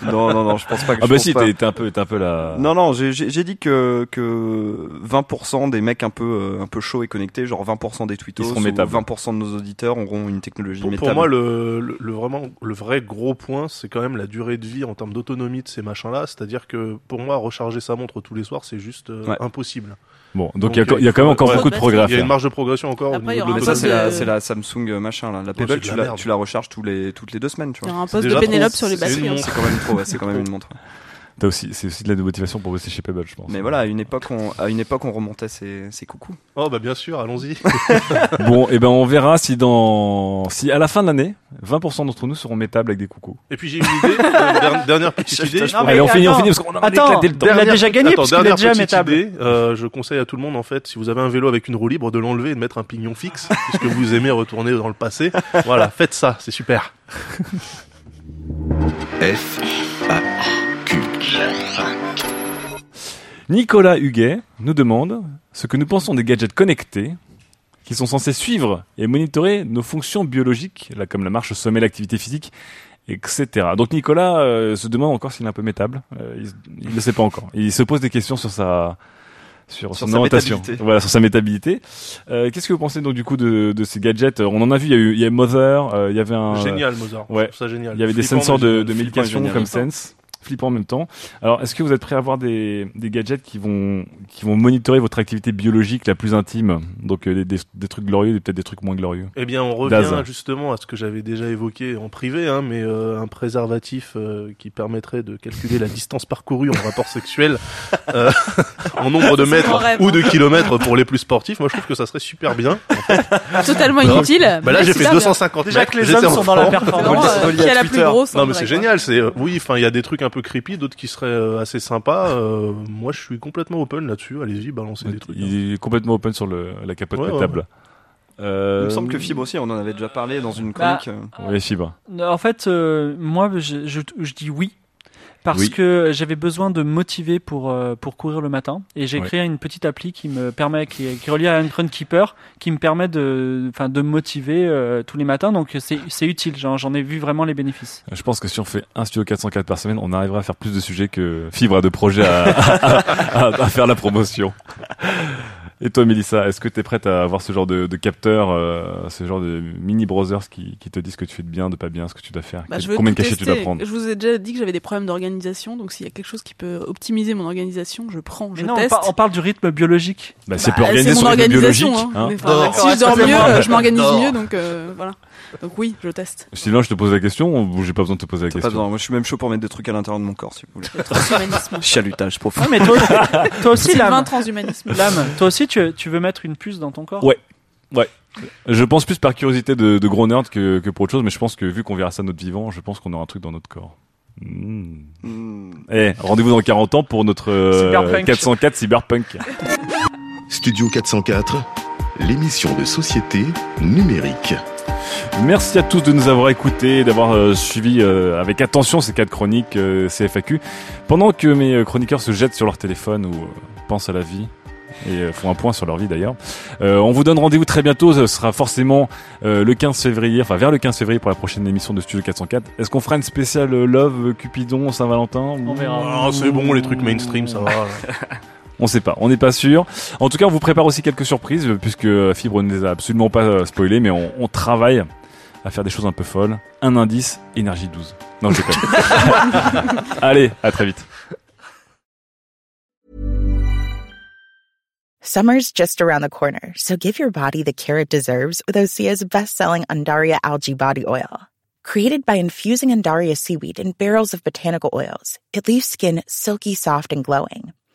non, non, non, je pense pas que Ah je bah si, t'es un peu, t'es un peu la. Non, non, j'ai- dit que, que 20% des mecs un peu, euh, un peu chauds et connectés, genre 20% des tweetos, Ils seront ou métables. 20% de nos auditeurs auront une technologie Pour, métable. pour moi, le, le, vraiment, le vrai gros point, c'est quand même la durée de vie en termes d'autonomie de ces machins-là. C'est-à-dire que pour moi, recharger sa montre tous les soirs, c'est juste euh, Ouais. impossible. Bon, donc Donc, il y a, il y a quand même encore ouais. beaucoup de progrès Il y a une marge de progression encore Après, au niveau de ça, c'est la, Samsung machin, là. La Pebble, c'est de tu la tu la recharges tous les, toutes les deux semaines, tu Il y vois. aura un poste de Pénélope trop- sur les hein. montre. C'est quand même trop, ouais, c'est quand même une montre. T'as aussi, c'est aussi de la motivation pour bosser chez Pebble, je pense. Mais voilà, à une époque, on, à une époque, on remontait ses, ses coucous. Oh bah bien sûr, allons-y. *laughs* Bon, et ben on verra si dans, si à la fin de l'année, 20% d'entre nous seront métables avec des coucous. Et puis j'ai une idée, euh, der- dernière *laughs* petite idée. Non, Allez, on finit, on finit parce qu'on a éclaté le temps. il a déjà gagné Attends, est déjà métable. idée, euh, je conseille à tout le monde en fait, si vous avez un vélo avec une roue libre, de l'enlever et de mettre un pignon fixe, puisque vous aimez retourner dans le passé. Voilà, faites ça, c'est super. F, A. Nicolas Huguet nous demande ce que nous pensons des gadgets connectés qui sont censés suivre et monitorer nos fonctions biologiques, là comme la marche au sommet, l'activité physique, etc. Donc Nicolas euh, se demande encore s'il est un peu métable. Euh, il ne le sait pas encore. Il se pose des questions sur sa sur, Sur son sa orientation, métabilité. voilà, sur sa métabilité. Euh, Qu'est-ce que vous pensez donc du coup de, de ces gadgets? On en a vu, il y a eu, il y a Mother, il y avait un, génial, Mozart. ouais. Ça génial. il y avait des sensors de, de médication comme Sense, flippant en même temps. Alors, est-ce que vous êtes prêt à avoir des, des gadgets qui vont, qui vont monitorer votre activité biologique la plus intime? Donc euh, des, des, des trucs glorieux et peut-être des trucs moins glorieux. Eh bien, on revient justement à ce que j'avais déjà évoqué en privé, hein, mais euh, un préservatif euh, qui permettrait de calculer la distance parcourue en rapport *laughs* sexuel euh, *laughs* en nombre de mètres rêve, ou hein. de kilomètres pour les plus sportifs. Moi, je trouve que ça serait super bien. *laughs* Totalement Non. inutile. Bah là, j'ai fait super 250 Déjà mètres. que les hommes sont dans la bien. Performance. euh, qui a la plus grosse. Non en mais c'est génial, c'est oui, enfin il y a des trucs un peu creepy, d'autres qui seraient euh, assez sympas. euh, moi je suis complètement open là-dessus. Allez-y, balancez des trucs. hein. Il est complètement open sur le, la capote Ouais, ouais, pétable. Euh... Il me semble que Fibre aussi, on en avait déjà parlé dans une Bah, chronique. euh. Oui, fibre. En fait, euh, moi, je, je, je dis oui. Parce Oui. que j'avais besoin de me motiver pour, euh, pour courir le matin. Et j'ai Ouais. créé une petite appli qui me permet, qui, qui est reliée à un Runkeeper, qui me permet de, enfin, de me motiver euh, tous les matins. Donc c'est c'est utile. J'en j'en ai vu vraiment les bénéfices. Je pense que si on fait un studio 404 par semaine, on arrivera à faire plus de sujets que Fibre de projets à, *laughs* à, à- à faire la promotion. Et toi, Mélissa, est-ce que tu es prête à avoir ce genre de, de capteur, euh, ce genre de mini browsers qui, qui te disent ce que tu fais de bien, de pas bien, ce que tu dois faire? Bah, Combien de cachets tu dois prendre? Je vous ai déjà dit que j'avais des problèmes d'organisation, donc s'il y a quelque chose qui peut optimiser mon organisation, je prends, je non, on, teste. par- on parle du rythme biologique. bah, C'est Bah, peu organisé c'est sur mon le rythme organisation. biologique. hein. hein. Enfin, si je dors mieux, je m'organise mieux, donc euh, voilà. Donc oui, je teste. Sylvain, je te pose la question ou j'ai pas besoin de te poser la T'as pas question besoin. Moi, je suis même chaud pour mettre des trucs à l'intérieur de mon corps, si vous voulez. Le *laughs* transhumanisme. Chalutage profond. Ouais, mais toi, toi aussi, l'âme. transhumanisme. L'âme. Toi aussi, tu, tu veux mettre une puce dans ton corps? Ouais. Je pense plus par curiosité de, de gros nerd que, que pour autre chose, mais je pense que vu qu'on verra ça notre vivant, je pense qu'on aura un truc dans notre corps. Hmm. Eh, rendez-vous dans 40 ans pour notre euh, Cyberpunk. 404 Cyberpunk. Studio 404, l'émission de société numérique. Merci à tous de nous avoir écoutés, d'avoir euh, suivi euh, avec attention ces quatre chroniques euh, CFAQ. Pendant que mes euh, chroniqueurs se jettent sur leur téléphone ou euh, pensent à la vie et euh, font un point sur leur vie d'ailleurs. Euh, on vous donne rendez-vous très bientôt, ce sera forcément euh, le 15 février, enfin vers le 15 février pour la prochaine émission de Studio 404. Est-ce qu'on fera une spéciale Love, Cupidon, Saint-Valentin On verra. Ah, c'est bon, les trucs mainstream, ça va. *laughs* On sait pas, on n'est pas sûr. En tout cas, on vous prépare aussi quelques surprises, euh, puisque euh, Fibre ne les a absolument pas euh, spoilées, mais on, on travaille à faire des choses un peu folles. Un indice, énergie 12. Non, je déconne. *laughs* Allez, à très vite. Summer's just around the corner, so give your body the care it deserves with Osea's best-selling Andaria algae body oil. Created by infusing Andaria seaweed in barrels of botanical oils, it leaves skin silky soft and glowing.